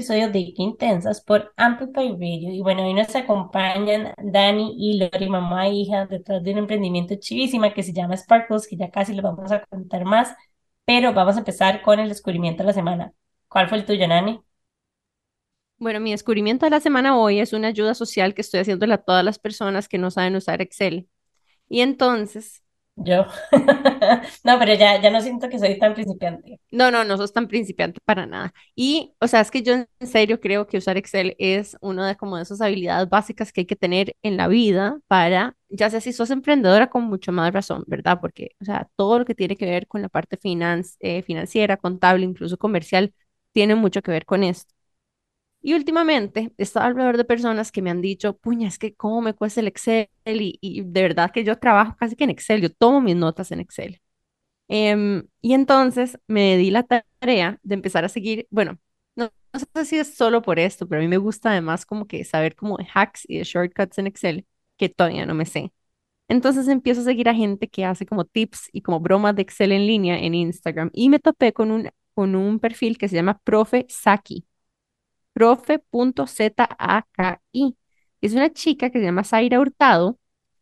episodio de Qué Intensas por Amplify Radio. Y bueno, hoy nos acompañan Dani y Lori, mamá e hija, detrás de un emprendimiento chivísima que se llama Sparkles, que ya casi les vamos a contar más, pero vamos a empezar con el descubrimiento de la semana. ¿Cuál fue el tuyo, Nani? Bueno, mi descubrimiento de la semana hoy es una ayuda social que estoy haciéndole a todas las personas que no saben usar Excel. Y entonces, Yo. No, pero ya, ya no siento que soy tan principiante. no, no, no sos tan principiante para nada. Y, o sea, es que yo en serio creo que usar Excel es una de como de esas habilidades básicas que hay que tener en la vida para, ya sea si sos emprendedora con mucho más razón, ¿verdad? Porque, o sea, todo lo que tiene que ver con la parte financi- eh, financiera, contable, incluso comercial, tiene mucho que ver con esto. Y últimamente he estado alrededor de personas que me han dicho, puña, es que cómo me cuesta el Excel y, de verdad que yo trabajo casi que en Excel, yo tomo mis notas en Excel. Em, y entonces me di la tarea de empezar a seguir, bueno, no, no sé si es solo por esto, pero a mí me gusta además como que saber como de hacks y de shortcuts en Excel que todavía no me sé. Entonces empiezo a seguir a gente que hace como tips y como bromas de Excel en línea en Instagram y me topé con un, con un perfil que se llama Profe Saki profe.zaki. Es una chica que se llama Zaira Hurtado,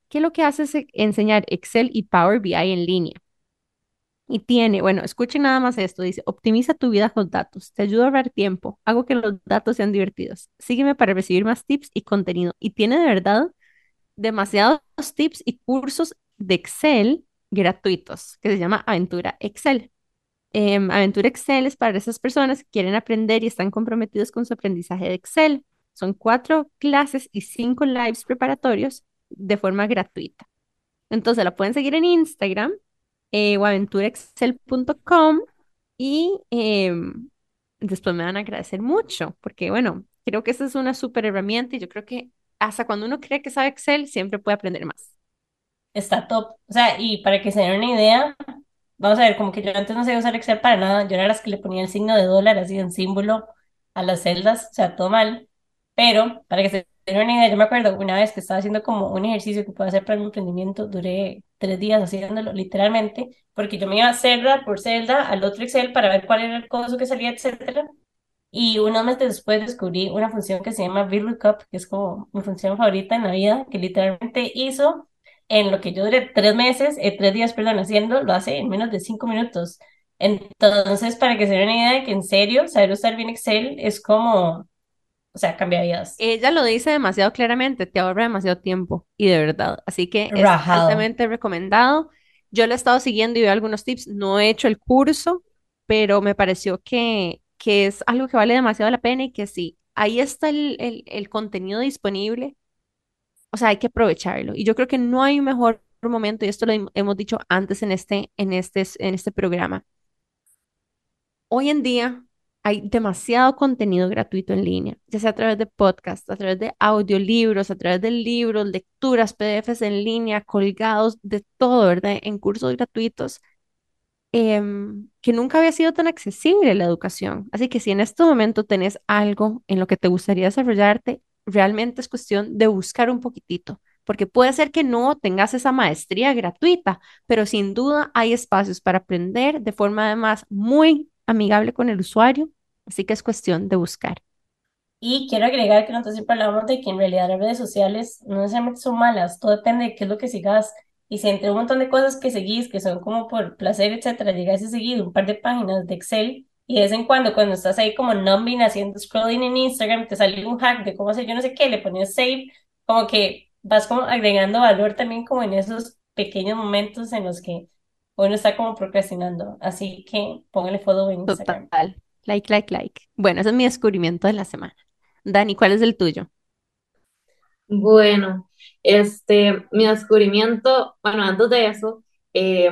que lo que hace es enseñar Excel y Power BI en línea. Y tiene, bueno, escuchen nada más esto, dice, optimiza tu vida con datos, te ayuda a ahorrar tiempo, hago que los datos sean divertidos. Sígueme para recibir más tips y contenido. Y tiene de verdad demasiados tips y cursos de Excel gratuitos, que se llama Aventura Excel. Em, Aventura Excel es para esas personas que quieren aprender y están comprometidos con su aprendizaje de Excel. Son cuatro clases y cinco lives preparatorios de forma gratuita. Entonces la pueden seguir en Instagram eh, o aventuraexcel.com y em, después me van a agradecer mucho porque, bueno, creo que esa es una súper herramienta y yo creo que hasta cuando uno cree que sabe Excel, siempre puede aprender más. Está top. O sea, y para que se den una idea, vamos a ver, como que yo antes no sabía usar Excel para nada. Yo era las que le ponía el signo de dólar, así en símbolo a las celdas, o sea, todo mal. Pero para que se den una idea, yo me acuerdo una vez que estaba haciendo como un ejercicio que puedo hacer para mi emprendimiento, duré tres días haciéndolo literalmente, porque yo me iba celda por celda al otro Excel para ver cuál era el costo que salía, etcétera. Y unos meses después descubrí una función que se llama VLOOKUP, que es como mi función favorita en la vida, que literalmente hizo en lo que yo duré tres meses, eh, tres días, perdón, haciendo, lo hace en menos de cinco minutos. Entonces, para que se den una idea de que en serio, saber usar bien Excel es como, o sea, cambia vidas. Ella lo dice demasiado claramente, te ahorra demasiado tiempo y de verdad. Así que es Rajado. altamente recomendado. Yo lo he estado siguiendo y veo algunos tips. No he hecho el curso, pero me pareció que, que es algo que vale demasiado la pena y que sí, ahí está el, el, el contenido disponible. O sea, hay que aprovecharlo. Y yo creo que no hay un mejor momento, y esto lo hem- hemos dicho antes en este, en este, en este programa Hoy en día hay demasiado contenido gratuito en línea, ya sea a través de podcasts, a través de audiolibros, a través de libros, lecturas, PDFs en línea, colgados, de todo, ¿verdad? En cursos gratuitos, em, que nunca había sido tan accesible la educación. Así que si en este momento tenés algo en lo que te gustaría desarrollarte, realmente es cuestión de buscar un poquitito, porque puede ser que no tengas esa maestría gratuita, pero sin duda hay espacios para aprender de forma además muy amigable con el usuario, así que es cuestión de buscar. Y quiero agregar que nosotros siempre hablamos de que en realidad las redes sociales no necesariamente son malas, todo depende de qué es lo que sigas. Y si entre un montón de cosas que seguís, que son como por placer, etcétera, llegas a seguir un par de páginas de Excel y de vez en cuando, cuando estás ahí como numbing haciendo scrolling en Instagram, te sale un hack de cómo hacer yo no sé qué, le pones save, como que vas como agregando valor también como en esos pequeños momentos en los que uno está como procrastinando. Así que póngale follow en Instagram. Total. Like, like, like. Bueno, ese es mi descubrimiento de la semana. Dani, ¿cuál es el tuyo? Bueno, este, mi descubrimiento, bueno, antes de eso, eh,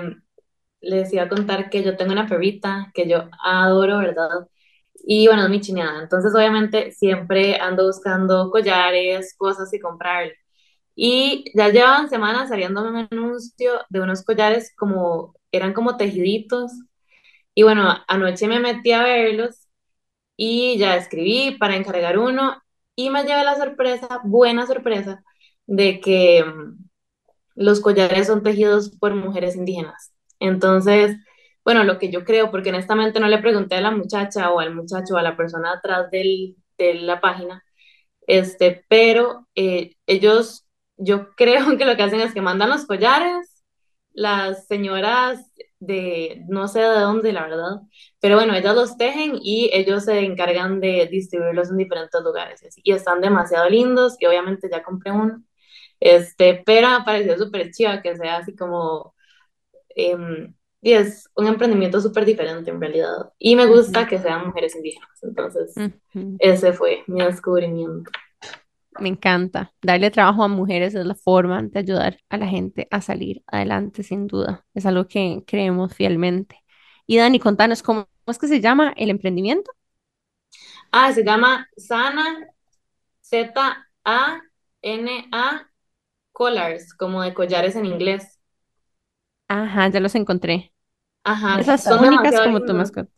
les iba a contar que yo tengo una perrita que yo adoro, ¿verdad? Y bueno, es mi chineada. Entonces, obviamente, siempre ando buscando collares, cosas y comprarle. Y ya llevaban semanas saliéndome un anuncio de unos collares como, eran como tejiditos. Y bueno, anoche me metí a verlos y ya escribí para encargar uno y me llevé la sorpresa, buena sorpresa, de que mm, los collares son tejidos por mujeres indígenas. Entonces, bueno, lo que yo creo, porque honestamente no le pregunté a la muchacha o al muchacho o a la persona atrás del, de la página, este, pero eh, ellos, yo creo que lo que hacen es que mandan los collares, las señoras de no sé de dónde, la verdad, pero bueno, ellas los tejen y ellos se encargan de distribuirlos en diferentes lugares y, están demasiado lindos y obviamente ya compré uno, este, pero me pareció súper chiva que sea así como, em, y es un emprendimiento súper diferente en realidad y me gusta que sean mujeres indígenas, entonces ese fue mi descubrimiento. Me encanta. Darle trabajo a mujeres es la forma de ayudar a la gente a salir adelante, sin duda. Es algo que creemos fielmente. Y Dani, contanos, ¿cómo, es que se llama el emprendimiento? Ah, se llama Sana Z-A-N-A Collars, como de collares en inglés. Ajá, ya los encontré. Ajá, Esas son únicas demasiado como tu lindos. mascota.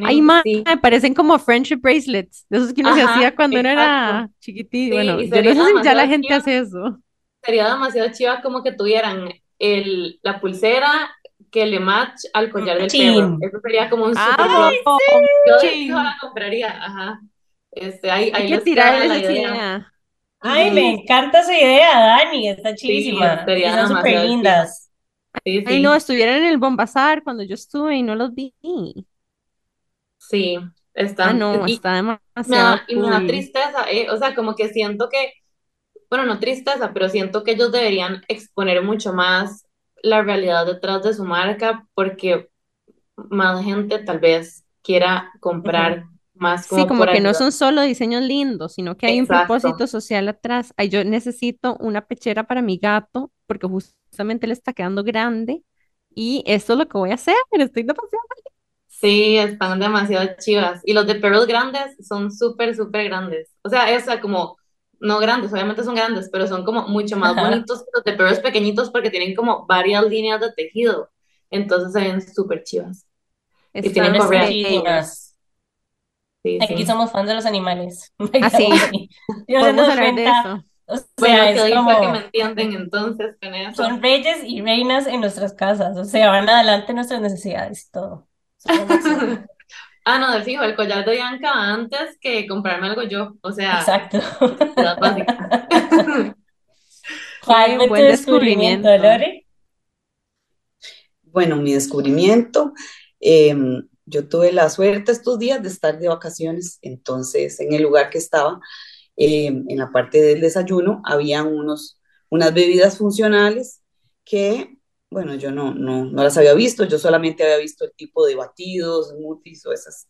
Ay, Tienen, ma, sí, me parecen como friendship bracelets, de esos que uno se hacía ajá, cuando uno exacto. era chiquitito. Sí, Bueno, y yo no sería sé si ya la demasiado gente chiva, hace eso. sería demasiado chiva como que tuvieran el, la pulsera que le match al collar del perro. Chin. Eso sería como un super ¡Ay. Yo de fijo la sí! compraría, ajá. Este, ahí, Hay ahí que les queda tirarles la esa idea. idea. Ay, me encanta esa idea, Dani, está Sí, chivísima. Y sería son súper demasiado chiva. lindas. Sí, Ay, no, estuvieron en el Bombazar cuando yo estuve y no los vi. Sí, Ah, están, no, y está me da, demasiado y me da tristeza, ¿eh? O sea, como que siento que, bueno, no tristeza, pero siento que ellos deberían exponer mucho más la realidad detrás de su marca porque más gente tal vez quiera comprar más Sí, como que no son solo diseños lindos, sino que hay un propósito social atrás. Ay, yo necesito una pechera para mi gato porque justamente le está quedando grande y esto es lo que voy a hacer. Estoy demasiado Sí, están demasiado chivas. Y los de perros grandes son súper, súper grandes. O sea, es como, no grandes, obviamente son grandes, pero son como mucho más Ajá. bonitos que los de perros pequeñitos porque tienen como varias líneas de tejido. Entonces se ven súper chivas. Y tienen correas y todo. chivísimas. bellos. Sí, Aquí sí. somos fans de los animales. Ah, sí, no hablar de eso. o sea, Bueno, que es hoy fue que me como, entienden entonces con son eso. reyes y reinas en nuestras casas. O sea, van adelante nuestras necesidades y todo. Son. Ah, no, de fijo, el collar de Bianca antes que comprarme algo yo. O sea, Exacto. ¿Cuál fue tu buen descubrimiento, descubrimiento. Lore? Bueno, mi descubrimiento, em, yo tuve la suerte estos días de estar de vacaciones, entonces en el lugar que estaba, em, en la parte del desayuno, habían unos, unas bebidas funcionales que, bueno, yo no, no, no las había visto, yo solamente había visto el tipo de batidos, smoothies o esas,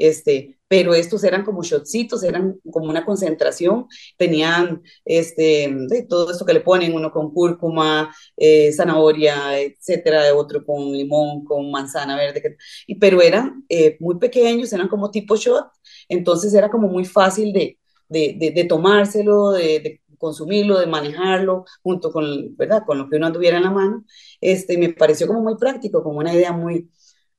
este, pero estos eran como shotcitos, eran como una concentración, tenían este, de todo esto que le ponen, uno con cúrcuma, eh, zanahoria, etcétera, otro con limón, con manzana verde, y, pero eran eh, muy pequeños, eran como tipo shot, entonces era como muy fácil de, de, de, de tomárselo, de, consumirlo, de manejarlo, junto con, ¿verdad? con lo que uno anduviera en la mano. Este, me pareció como muy práctico, como una idea muy,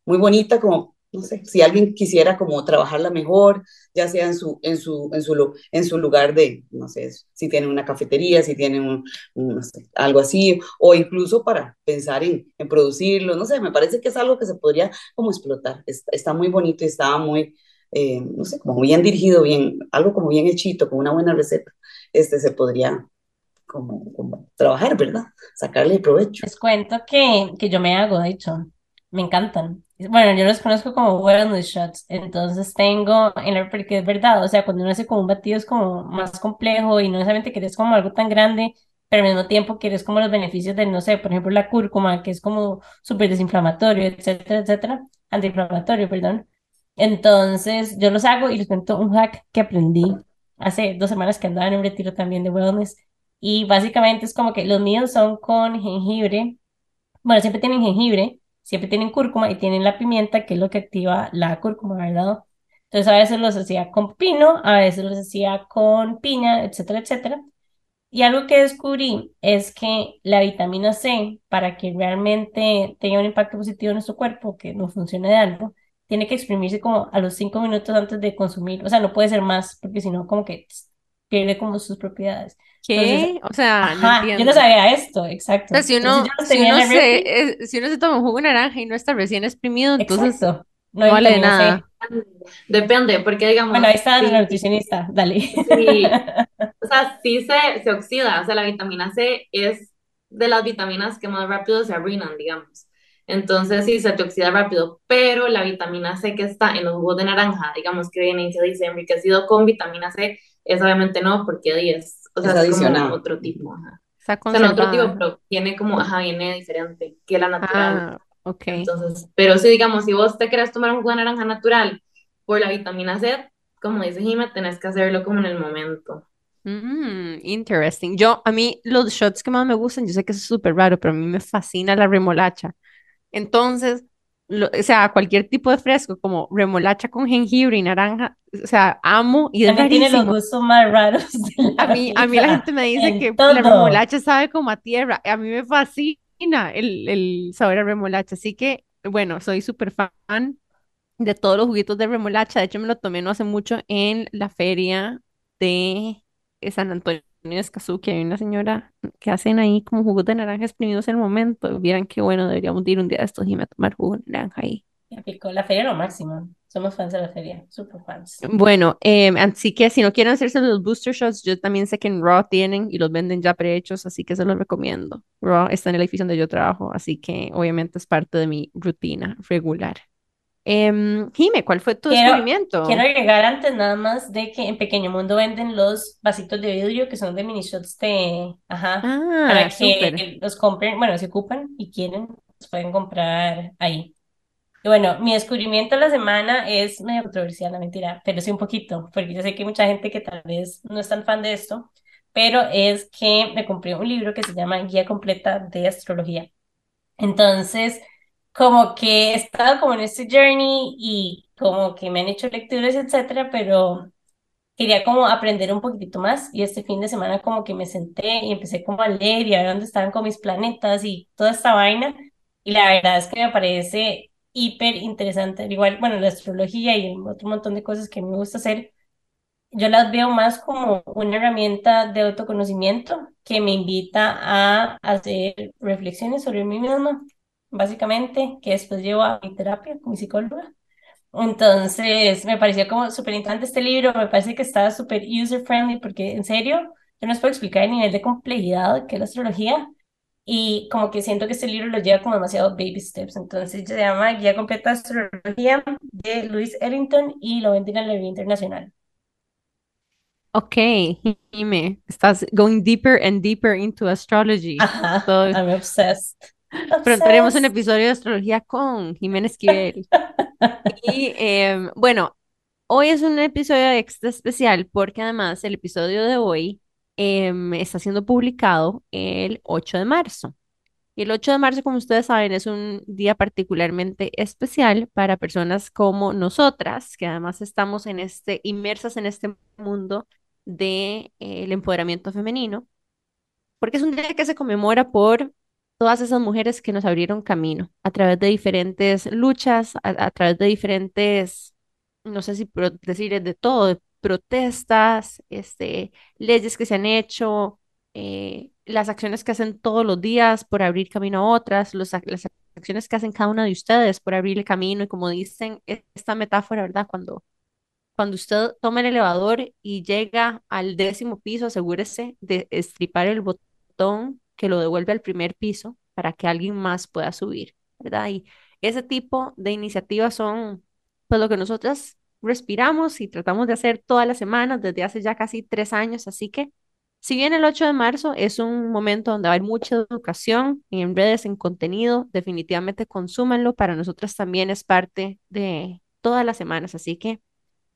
muy bonita, como, no sé, si alguien quisiera como trabajarla mejor, ya sea en su, en su, en su, en su lugar de, no sé, si tienen una cafetería, si sé, algo así, o incluso para pensar en, producirlo, no sé, me parece que es algo que se podría como explotar, está, está muy bonito y estaba muy, eh, no sé, como bien dirigido, bien, algo como bien hechito, con una buena receta, este se podría como, como trabajar, ¿verdad? Sacarle provecho. Les cuento que, que yo me hago, de hecho, me encantan. Bueno, yo los conozco como wellness shots, entonces tengo, en la, porque es verdad, o sea, cuando uno hace como un batido es como más complejo y no necesariamente quieres como algo tan grande, pero al mismo tiempo quieres como los beneficios de, no sé, por ejemplo, la cúrcuma, que es como súper desinflamatorio, etcétera, etcétera, antiinflamatorio, perdón. Entonces, yo los hago y les cuento un hack que aprendí hace dos semanas que andaba en un retiro también de wellness y básicamente es como que los míos son con jengibre. Bueno, siempre tienen jengibre, siempre tienen cúrcuma y tienen la pimienta, que es lo que activa la cúrcuma, ¿verdad? Entonces a veces los hacía con pino, a veces los hacía con piña, etcétera, etcétera. Y algo que descubrí es que la vitamina C, para que realmente tenga un impacto positivo en nuestro cuerpo, que no funcione de algo, tiene que exprimirse como a los cinco minutos antes de consumir. O sea, no puede ser más, porque si no, como que pierde como sus propiedades. Entonces, ¿Qué? O sea, no ajá, yo no sabía esto, O sea, exacto. si uno, si se, eh, si uno se toma un jugo de naranja y no está recién exprimido, entonces exacto, no no vale nada. Depende, porque Bueno, digamos, ahí está la sí, nutricionista, dale. sí, o sea, sí se, se oxida, o sea, la vitamina C es de las vitaminas que más rápido se arruinan, digamos. Entonces, sí, se te oxida rápido, pero la vitamina C que está en los jugos de naranja, digamos que viene y se dice enriquecido con vitamina C, es obviamente no, porque ahí es, o sea, Es es como otro tipo, ajá. Está O sea, no otro tipo, pero tiene como, ajá, viene diferente que la natural. Ah, ok. Entonces, pero sí, digamos, si vos te querés tomar un jugo de naranja natural por la vitamina C, como dice Jimé, tenés que hacerlo como en el momento. Mm, interesting. Yo, a mí, los shots que más me gustan, yo sé que eso es súper raro, pero a mí me fascina la remolacha. Entonces, lo- o sea, cualquier tipo de fresco, como remolacha con jengibre y naranja, o sea, amo y es tiene los gustos más raros A mí, a mí la gente me dice que la remolacha sabe como a tierra. A mí me fascina el, el sabor a remolacha. Así que, bueno, soy súper fan de todos los juguitos de remolacha. De hecho, me lo tomé no hace mucho en la feria de San Antonio Escazú, que hay una señora que hacen ahí como jugos de naranja exprimidos en el momento. Vieran qué bueno, deberíamos de ir un día de estos y me tomar jugo de naranja ahí. La feria lo máximo. Somos fans de la feria, super fans. Bueno, em, así que si no quieren hacerse los booster shots, yo también sé que en Raw tienen y los venden ya prehechos, así que se los recomiendo. Raw está en el edificio donde yo trabajo, así que obviamente es parte de mi rutina regular. Em, Jime, ¿cuál fue tu Quiero, quiero descubrimiento? agregar antes nada más de que en Pequeño Mundo venden los vasitos de vidrio que son de mini shots de, ajá, Ah, para que los compren, bueno, si ocupan y quieren, los pueden comprar ahí. Y bueno, mi descubrimiento de la semana es medio controversial, la mentira, pero sí un poquito, porque yo sé que hay mucha gente que tal vez no es tan fan de esto, pero es que me compré un libro que se llama Guía Completa de Astrología. Entonces, como que he estado como en este journey y como que me han hecho lecturas, etcétera, pero quería como aprender un poquitito más y este fin de semana como que me senté y empecé como a leer y a ver dónde estaban con mis planetas y toda esta vaina y la verdad es que me parece hiper interesante, Al igual, bueno, la astrología y otro montón de cosas que me gusta hacer, yo las veo más como una herramienta de autoconocimiento que me invita a hacer reflexiones sobre mí misma, básicamente, que después llevo a mi terapia con mi psicóloga. Entonces, me pareció como súper interesante este libro, me parece que está súper user-friendly porque en serio, yo no les puedo explicar el nivel de complejidad que es la astrología y como que siento que este libro lo lleva como demasiado baby steps. Entonces, se llama Guía Completa de Astrología de Louis Ellington y lo venden en la Revista Internacional. Ok, Jime, estás going deeper and deeper into astrology. Ajá, So, I'm obsessed. pronto haremos un episodio de astrología con Jiménez Esquivel. Y em, bueno, hoy es un episodio extra especial porque además el episodio de hoy em, está siendo publicado el 8 de marzo. Y el 8 de marzo, como ustedes saben, es un día particularmente especial para personas como nosotras, que además estamos en este, inmersas en este mundo de, eh, el empoderamiento femenino, porque es un día que se conmemora por todas esas mujeres que nos abrieron camino a través de diferentes luchas, a, través de diferentes, no sé si decir de todo, de protestas, este, leyes que se han hecho, eh, las acciones que hacen todos los días por abrir camino a otras, las acciones que hacen cada una de ustedes por abrir el camino y como dicen e- esta metáfora, ¿verdad? Cuando cuando usted toma el elevador y llega al décimo piso, asegúrese de estripar el botón que lo devuelve al primer piso para que alguien más pueda subir, ¿verdad? Y ese tipo de iniciativas son pues lo que nosotras respiramos y tratamos de hacer todas las semanas desde hace ya casi tres años. Así que, si bien el 8 de marzo es un momento donde va a haber mucha educación en redes, en contenido, definitivamente consúmanlo. Para nosotras también es parte de todas las semanas. Así que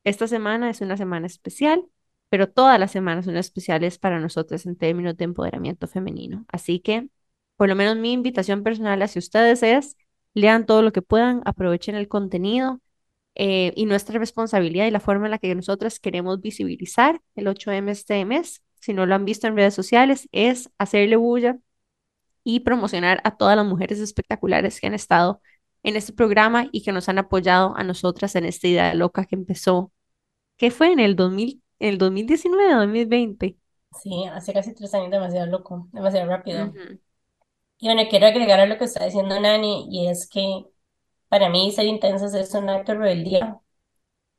esta semana es una semana especial, pero todas las semanas son especiales para nosotros en términos de empoderamiento femenino. Así que, por lo menos mi invitación personal hacia ustedes es, lean todo lo que puedan, aprovechen el contenido eh, y nuestra responsabilidad y la forma en la que nosotros queremos visibilizar el 8M este mes. Si no lo han visto en redes sociales, es hacerle bulla y promocionar a todas las mujeres espectaculares que han estado en este programa y que nos han apoyado a nosotras en esta idea loca que empezó ¿Qué fue en el 2000, en el 2019 o 2020? Sí, hace casi tres años, demasiado loco, demasiado rápido. Y bueno, quiero agregar a lo que está diciendo Nani, y es que para mí ser intensas es un acto de rebeldía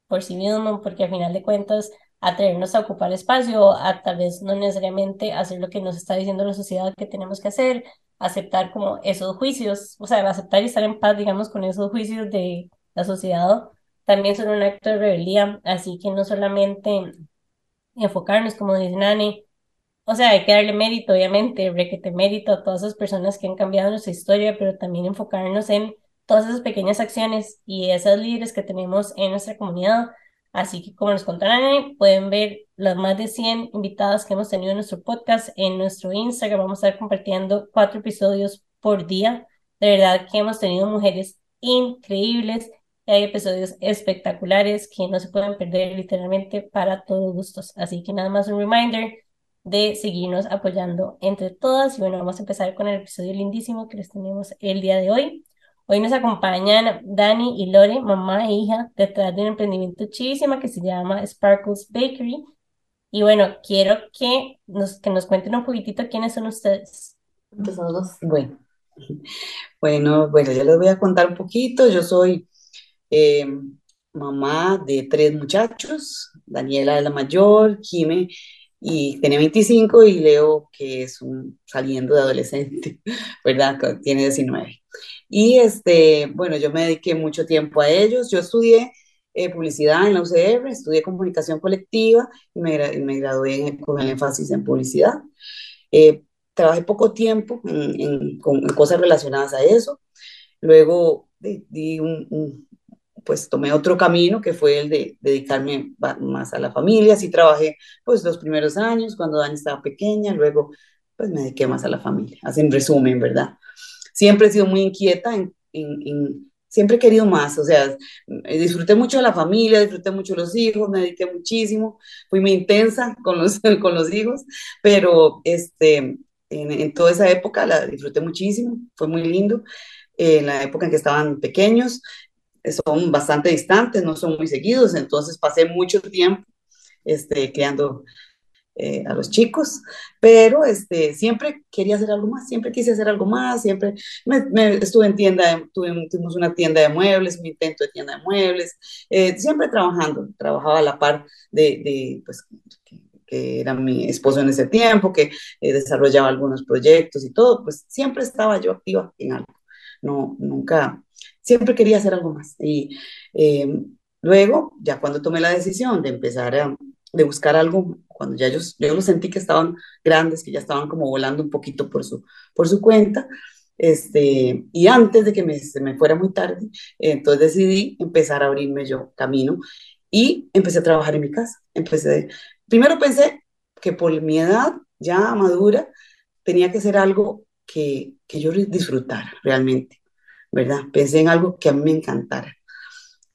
por sí mismo, porque al final de cuentas, atrevernos a ocupar espacio, a tal vez no necesariamente hacer lo que nos está diciendo la sociedad que tenemos que hacer, aceptar como esos juicios, o sea, aceptar y estar en paz, digamos, con esos juicios de la sociedad, también son un acto de rebeldía, así que no solamente enfocarnos, como dice Nani, o sea, hay que darle mérito, obviamente, requete mérito a todas esas personas que han cambiado nuestra historia, pero también enfocarnos en todas esas pequeñas acciones y esas líderes que tenemos en nuestra comunidad. Así que, como nos contarán, pueden ver las más de 100 invitadas que hemos tenido en nuestro podcast en nuestro Instagram. Vamos a estar compartiendo cuatro episodios por día. De verdad que hemos tenido mujeres increíbles hay episodios espectaculares que no se pueden perder literalmente para todos gustos. Así que nada más un reminder de seguirnos apoyando entre todas. Y bueno, vamos a empezar con el episodio lindísimo que les tenemos el día de hoy. Hoy nos acompañan Dani y Lore, mamá e hija, detrás de un emprendimiento chidísima que se llama Sparkles Bakery. Y bueno, quiero que nos, que nos cuenten un poquitito quiénes son ustedes. Empezamos. Bueno, bueno, bueno, yo les voy a contar un poquito. Yo soy eh, mamá de tres muchachos. Daniela es la mayor, Jime y tiene 25 y Leo que es un saliendo de adolescente, ¿verdad? Tiene 19. Y este, bueno, yo me dediqué mucho tiempo a ellos. Yo estudié eh, publicidad en la UCR, estudié comunicación colectiva y me, me gradué con el énfasis en publicidad. Eh, trabajé poco tiempo en, cosas relacionadas a eso. Luego di, un- pues tomé otro camino que fue el de dedicarme más a la familia. Así trabajé pues los primeros años cuando Dani estaba pequeña, luego pues me dediqué más a la familia. Así en resumen, ¿verdad? Siempre he sido muy inquieta, en, en- en- siempre he querido más, o sea, eh, disfruté mucho de la familia, disfruté mucho de los hijos, me dediqué muchísimo, fui muy intensa con los, con los hijos, pero este, en, en toda esa época la disfruté muchísimo, fue muy lindo. Eh, en la época en que estaban pequeños, son bastante distantes, no son muy seguidos, entonces pasé mucho tiempo este, criando eh, a los chicos, pero este, siempre quería hacer algo más, siempre quise hacer algo más, siempre me, me estuve en tienda, tuve, tuvimos una tienda de muebles, un intento de tienda de muebles, eh, siempre trabajando, trabajaba a la par de, de pues, que, que era mi esposo en ese tiempo, que eh, desarrollaba algunos proyectos y todo, pues siempre estaba yo activa en algo, no, nunca, siempre quería hacer algo más. Y eh, luego, ya cuando tomé la decisión de empezar a, de buscar algo, cuando ya yo, yo lo sentí que estaban grandes, que ya estaban como volando un poquito por su, por su cuenta, este, y antes de que me, se me fuera muy tarde, entonces decidí empezar a abrirme yo camino y empecé a trabajar en mi casa. Empecé, primero pensé que por mi edad ya madura tenía que ser algo que, que yo disfrutara realmente, ¿verdad? Pensé en algo que a mí me encantara.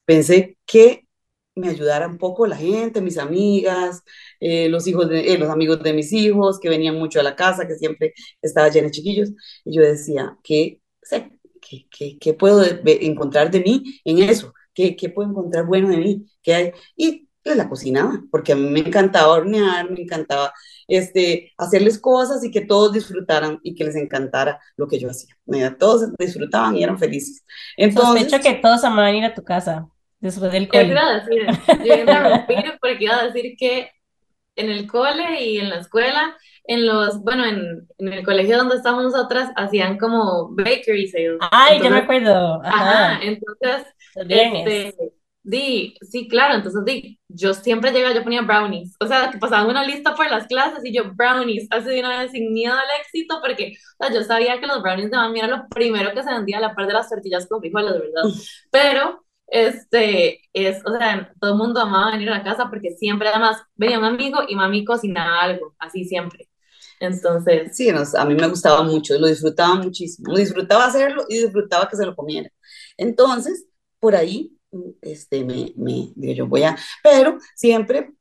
Pensé que me ayudara un poco la gente, mis amigas, eh, los hijos de, eh, los amigos de mis hijos que venían mucho a la casa, que siempre estaba llena de chiquillos. Y yo decía, ¿qué, qué, qué, qué puedo encontrar de mí en eso? ¿Qué, qué puedo encontrar bueno de mí? ¿Qué hay? Y pues, la cocinaba, porque a mí me encantaba hornear, me encantaba este, hacerles cosas y que todos disfrutaran y que les encantara lo que yo hacía. Mira, Todos disfrutaban y eran felices. Sospecho Entonces, que todos amaban ir a tu casa después del cole. iba a decir, yo iba a interrumpir porque iba a decir que en el cole y en la escuela, en los, bueno, en, en el colegio donde estamos nosotras, hacían como bakery sales. Ay, yo me Entonces, acuerdo. ajá, Ajá, entonces, los viernes. este, di, sí, claro, entonces di, yo siempre llegaba, yo ponía brownies, o sea, que pasaban una lista por las clases y yo brownies, así de una vez sin miedo al éxito, porque, o sea, yo sabía que los brownies de mami era lo primero que se vendía a la par de las tortillas con frijoles, ¿verdad? Pero, este, es, o sea, todo el mundo amaba venir a la casa porque siempre, además, venía un amigo y mami cocinaba algo, así siempre. Entonces, Sí, nos- a mí me gustaba mucho, lo disfrutaba muchísimo, disfrutaba hacerlo y disfrutaba que se lo comiera. Entonces, por ahí, este, me, me, yo voy a, pero siempre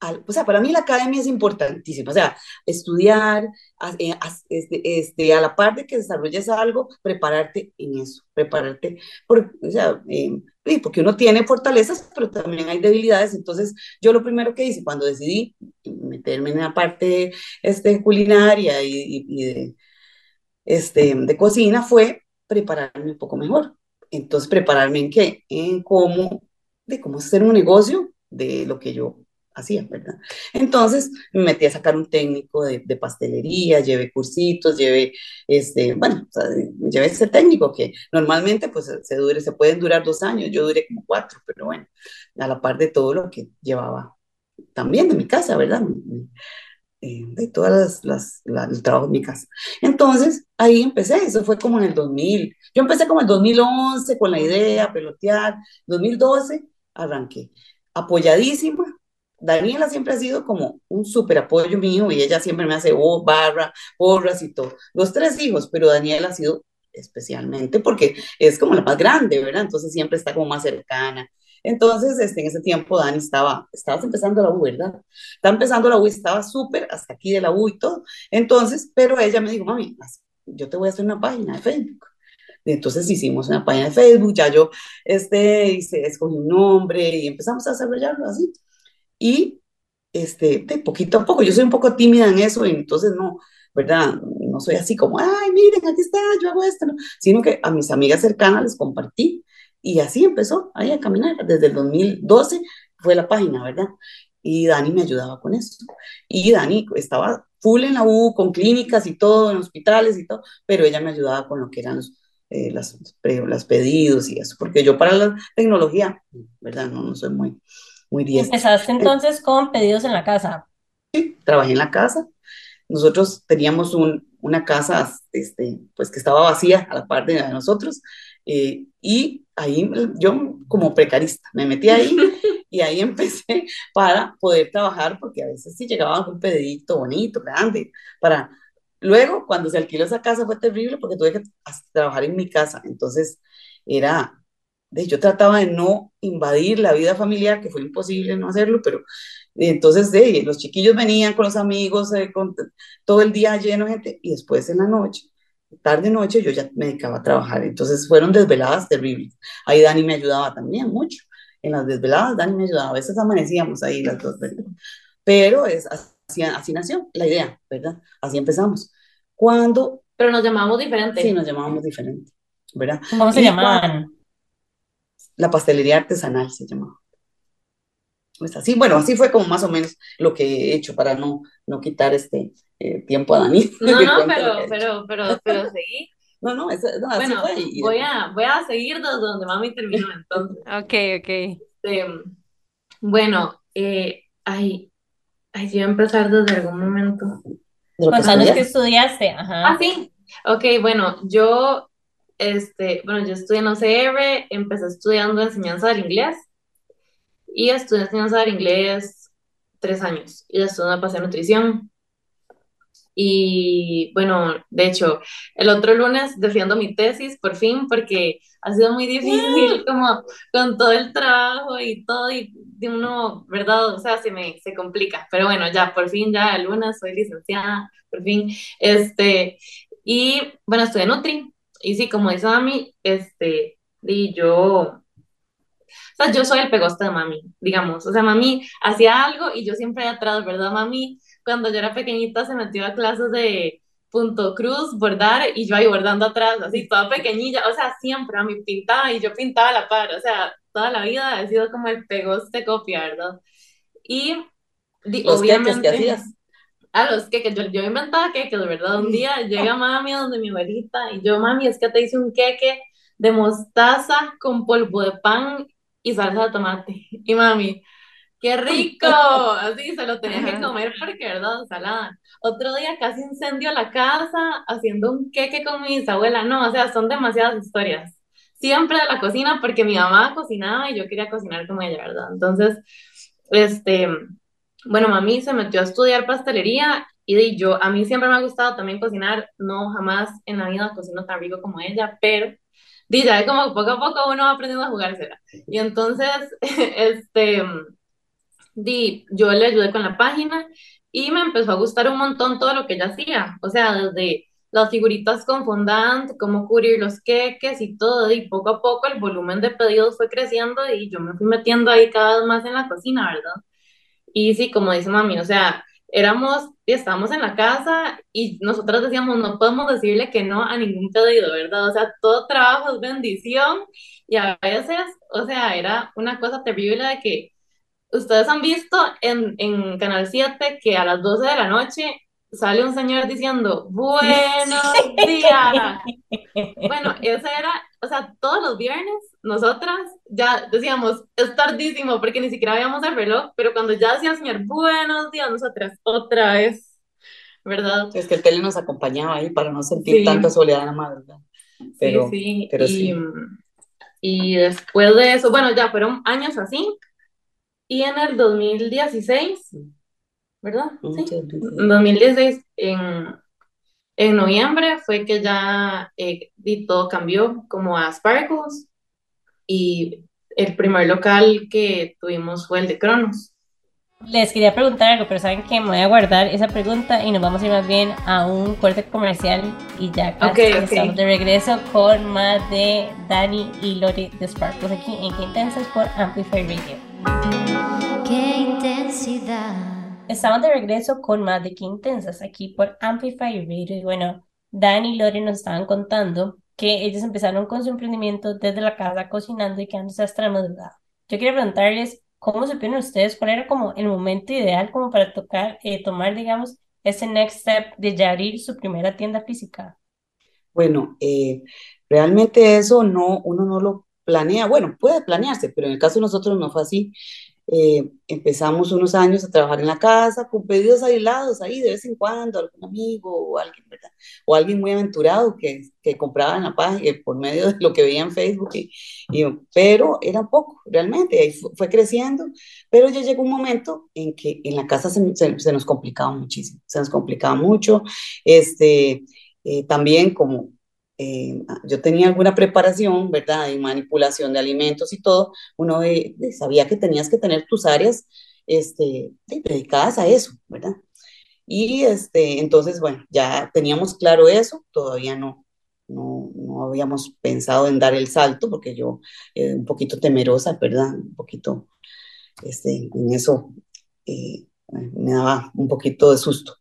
al- o sea, para mí la academia es importantísima, o sea, estudiar, a, eh, a- este, este, a la par de que desarrolles algo, prepararte en eso, prepararte, por, o sea, eh, porque uno tiene fortalezas, pero también hay debilidades, entonces yo lo primero que hice cuando decidí meterme en la parte este, culinaria y, y- y de, este, de cocina fue prepararme un poco mejor. Entonces, prepararme en qué? En cómo, de cómo hacer un negocio de lo que yo hacía, ¿verdad? Entonces, me metí a sacar un técnico de, de pastelería, llevé cursitos, llevé, este, bueno, o sea, llevé ese técnico que normalmente, pues, se, dure, se pueden durar dos años, yo duré como cuatro, pero bueno, a la par de todo lo que llevaba también de mi casa, ¿verdad? Eh, de todas las, las, la- el trabajo en mi casa. Entonces, ahí empecé, eso fue como en el 2000. Yo empecé como en el 2011 con la idea, pelotear. 2012 arranqué, apoyadísima. Daniela siempre ha sido como un súper apoyo mío y ella siempre me hace oh, barra, borras y todo. Los tres hijos, pero Daniela ha sido especialmente porque es como la más grande, ¿verdad? Entonces siempre está como más cercana. Entonces, este, en ese tiempo Dani estaba, estabas empezando la U, ¿verdad? Estaba empezando la U, estaba súper hasta aquí de la U y todo. Entonces, pero ella me dijo, mami, yo te voy a hacer una página de Facebook. Entonces hicimos una página de Facebook, ya yo este, hice, escogí un nombre y empezamos a desarrollarlo así. Y este, de poquito a poco, yo soy un poco tímida en eso, y entonces no, ¿verdad? No soy así como, ay, miren, aquí está, yo hago esto, ¿no? sino que a mis amigas cercanas les compartí y así empezó ahí a caminar. Desde el 2012 fue la página, ¿verdad? Y Dani me ayudaba con eso. Y Dani estaba full en la U, con clínicas y todo, en hospitales y todo, pero ella me ayudaba con lo que eran los, eh, las, los pedidos y eso, porque yo para la tecnología, ¿verdad? No, no soy muy, muy diestra. Empezaste entonces con pedidos en la casa. Sí, trabajé en la casa. Nosotros teníamos un, una casa este, pues que estaba vacía a la parte de nosotros eh, y ahí yo como precarista me metí ahí y ahí empecé para poder trabajar porque a veces sí llegaba un pedidito bonito, grande, para... Luego, cuando se alquiló esa casa fue terrible porque tuve que trabajar en mi casa, entonces era, yo trataba de no invadir la vida familiar, que fue imposible no hacerlo, pero entonces de, los chiquillos venían con los amigos, eh, con todo el día lleno de gente, y después en la noche, tarde noche, yo ya me dedicaba a trabajar. Entonces fueron desveladas terribles. Ahí Dani me ayudaba también mucho. En las desveladas Dani me ayudaba. A veces amanecíamos ahí las dos, ¿verdad? Pero es, así, así nació la idea, ¿verdad? Así empezamos. Cuando... Pero nos llamábamos diferente. Sí, nos llamábamos diferente, ¿verdad? ¿Cómo se Y llamaban? La pastelería artesanal se llamaba. Pues así, bueno, así fue como más o menos lo que he hecho para no, no quitar este eh, tiempo a Dani. No, no, pero, pero, pero, pero seguí. No, no, eso, no así Bueno, fue. y- voy a, voy a seguir desde donde mami terminó entonces. Ok, ok. Este, bueno, eh, ay, ay, yo iba a empezar desde algún momento. de lo que Contanos estudiaste. estudiaste. Ajá. Ah, sí. Ok, bueno, yo, este, bueno, yo estudié en OCR, empecé estudiando enseñanza del inglés y estudié enseñanza del inglés tres años y después me pasé a nutrición. Y bueno, de hecho, el otro lunes defiendo mi tesis por fin porque ha sido muy difícil como con todo el trabajo y todo y de uno, ¿verdad? O sea, se me se complica. Pero bueno, ya por fin ya el lunes soy licenciada, por fin. Este, y bueno, estudié Nutri y sí, como dice mami, este, y yo o sea, yo soy el pegoste de mami, digamos. O sea, mami hacía algo y yo siempre atrás, ¿verdad, mami? Cuando yo era pequeñita se metió a clases de punto cruz, bordar, y yo ahí bordando atrás, así, toda pequeñilla. O sea, siempre mami pintaba y yo pintaba a la par. O sea, toda la vida he sido como el pegoste copia, ¿verdad? Y Los obviamente... que hacías. A los queques, yo, yo inventaba queques, de verdad. Un día llega mami a donde mi abuelita y yo, mami, es que te hice un queque de mostaza con polvo de pan y salsa de tomate. Y mami, ¡qué rico! Así se lo tenía que comer porque, ¿verdad? Ensalada. Otro día casi incendio la casa haciendo un queque con mi bisabuela. No, o sea, son demasiadas historias. Siempre de la cocina porque mi mamá cocinaba y yo quería cocinar como ella, ¿verdad? Entonces, este, bueno, mami se metió a estudiar pastelería y yo, a mí siempre me ha gustado también cocinar, no jamás en la vida cocino tan rico como ella, pero di, ya es como poco a poco uno va aprendiendo a jugársela. Y entonces, este, di, yo le ayudé con la página y me empezó a gustar un montón todo lo que ella hacía. O sea, desde las figuritas con fondant, cómo cubrir los queques y todo. Y poco a poco el volumen de pedidos fue creciendo y yo me fui metiendo ahí cada vez más en la cocina, ¿verdad? Y sí, como dice mami, o sea, éramos, estábamos en la casa y nosotras decíamos, no podemos decirle que no a ningún pedido, ¿verdad? O sea, todo trabajo es bendición y a veces, o sea, era una cosa terrible de que ustedes han visto en, en Canal 7 que a las 12 de la noche sale un señor diciendo, buenos días. Bueno, ese era, o sea, todos los viernes nosotras ya decíamos, es tardísimo porque ni siquiera habíamos el reloj, pero cuando ya decía el señor, buenos días, nosotras otra vez, ¿verdad? Es que el tele nos acompañaba ahí para no sentir tanta soledad en la madrugada. Pero, sí, sí. Pero y, sí. y después de eso, bueno, ya fueron años así. Y en el 2016, ¿verdad? Sí. En 2016, en, en noviembre, fue que ya eh, y todo cambió como a Sparkles. Y el primer local que tuvimos fue el de Cronos. Les quería preguntar algo, pero saben que me voy a guardar esa pregunta y nos vamos a ir más bien a un corte comercial y ya casi Ok, ok. estamos de regreso con más de Dani y Lori de Sparkles aquí en Qué Intensas por Amplify Radio. Qué intensidad. Estamos de regreso con más de Qué Intensas aquí por Amplify Radio y bueno, Dani y Lori nos estaban contando que ellos empezaron con su emprendimiento desde la casa cocinando y quedándose hasta la madrugada. Yo quiero preguntarles cómo supieron ustedes cuál era como el momento ideal como para tocar, eh, tomar, digamos, ese next step de ya abrir su primera tienda física. Bueno, eh, realmente eso no, uno no lo planea. Bueno, puede planearse, pero en el caso de nosotros no fue así. Eh, empezamos unos años a trabajar en la casa con pedidos aislados ahí de vez en cuando, algún amigo o alguien, ¿verdad? O alguien muy aventurado que, que compraba en la página por medio de lo que veía en Facebook, y, y, pero era poco realmente, ahí fue, fue, creciendo, pero ya llegó un momento en que en la casa se, se, se nos complicaba muchísimo, se nos complicaba mucho, este, eh, también como eh, yo tenía alguna preparación, ¿verdad? Y manipulación de alimentos y todo, uno sabía que tenías que tener tus áreas este, dedicadas a eso, ¿verdad? Y este, entonces, bueno, ya teníamos claro eso, todavía no, no, no habíamos pensado en dar el salto, porque yo eh, un poquito temerosa, ¿verdad? Un poquito, este, en eso eh, me daba un poquito de susto.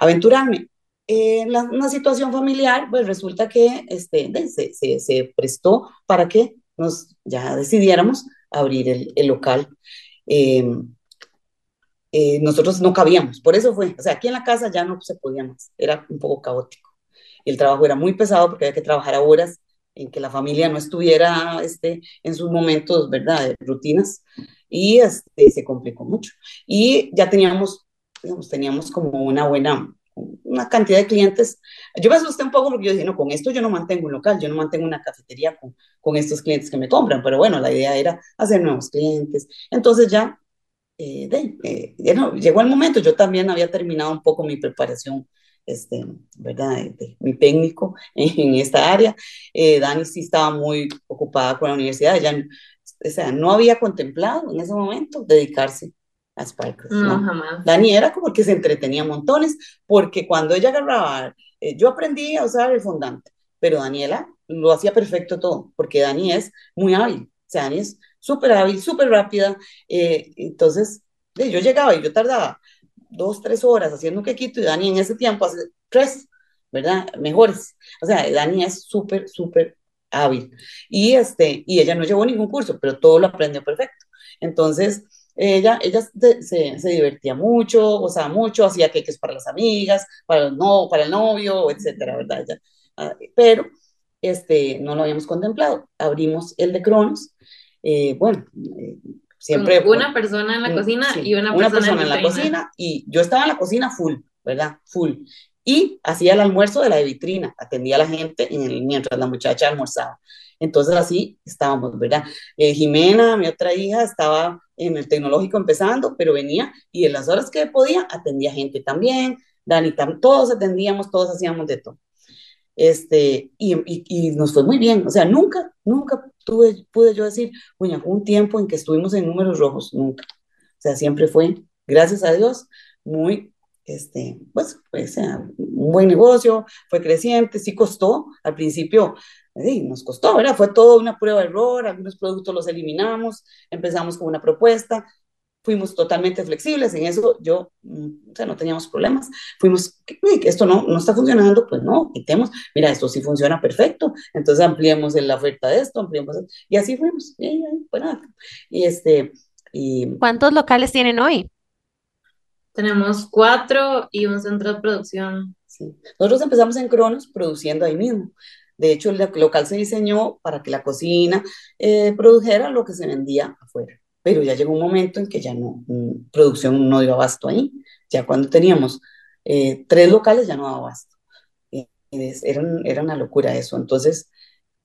Aventurarme, eh, la, una situación familiar, pues resulta que este, se, se, se, prestó para que nos ya decidiéramos abrir el, el local. Eh, eh, nosotros no cabíamos, por eso fue, o sea, aquí en la casa ya no se podía más, era un poco caótico. El trabajo era muy pesado porque había que trabajar a horas en que la familia no estuviera este, en sus momentos, ¿verdad?, de rutinas, y este, se complicó mucho. Y ya teníamos, digamos, teníamos como una buena una cantidad de clientes. Yo me asusté un poco porque yo dije, no, con esto yo no mantengo un local, yo no mantengo una cafetería con, con estos clientes que me compran, pero bueno, la idea era hacer nuevos clientes. Entonces ya, eh, de, eh, ya no, llegó el momento, yo también había terminado un poco mi preparación, este, ¿verdad? De, de, mi técnico en, en esta área. Eh, Dani sí estaba muy ocupada con la universidad, ella, o sea, no había contemplado en ese momento dedicarse a Sparkles. No, ¿no? jamás. Dani era como que se entretenía montones, porque cuando ella agarraba, eh, yo aprendí a usar el fondante, pero Daniela lo hacía perfecto todo, porque Dani es muy hábil, o sea, Dani es súper hábil, súper rápida, eh, entonces eh, yo llegaba y yo tardaba dos, tres horas haciendo un quequito y Dani en ese tiempo hace tres, ¿verdad? Mejores. O sea, Dani es súper, súper hábil. Y, este, y ella no llevó ningún curso, pero todo lo aprendió perfecto. Entonces, ella, ella se, se, divertía mucho, gozaba mucho, hacía queques para las amigas, para el, no, para el novio, etcétera, ¿verdad? Ella, uh, pero este, no lo habíamos contemplado. Abrimos el de Cronos. Eh, bueno, eh, siempre. Con una persona en la cocina sí, y una persona, una persona en, la cocina. Y yo estaba en la cocina full, ¿verdad? Full. Y hacía el almuerzo de la de vitrina, atendía a la gente en el, mientras la muchacha almorzaba. Entonces así estábamos, ¿verdad? Eh, Jimena, mi otra hija, estaba en el tecnológico empezando, pero venía y en las horas que podía atendía gente también, Dani, tam, todos atendíamos, todos hacíamos de todo. Este, y, y, y, nos fue muy bien, o sea, nunca, nunca tuve, pude yo decir, bueno, un tiempo en que estuvimos en números rojos, nunca, O sea, siempre fue, gracias a Dios, muy, este, pues, pues un buen negocio, fue creciente, sí costó, al principio sí, nos costó, ¿verdad? Fue todo una prueba de error, algunos productos los eliminamos, empezamos con una propuesta, fuimos totalmente flexibles, en eso yo, mm, o sea, no teníamos problemas, fuimos, esto no, no está funcionando, pues no, quitemos, mira, esto sí funciona perfecto, entonces ampliemos la oferta de esto, ampliemos, y así fuimos, y, y, pues nada, y este, y... ¿Cuántos locales tienen hoy? Tenemos cuatro y un centro de producción. Sí. Nosotros empezamos en Cronos produciendo ahí mismo. De hecho, el local se diseñó para que la cocina eh, produjera lo que se vendía afuera pero ya llegó un momento en que ya no, mm, producción no dio abasto ahí. Ya cuando teníamos eh, tres locales ya no daba abasto. Era, era, una locura eso. Entonces,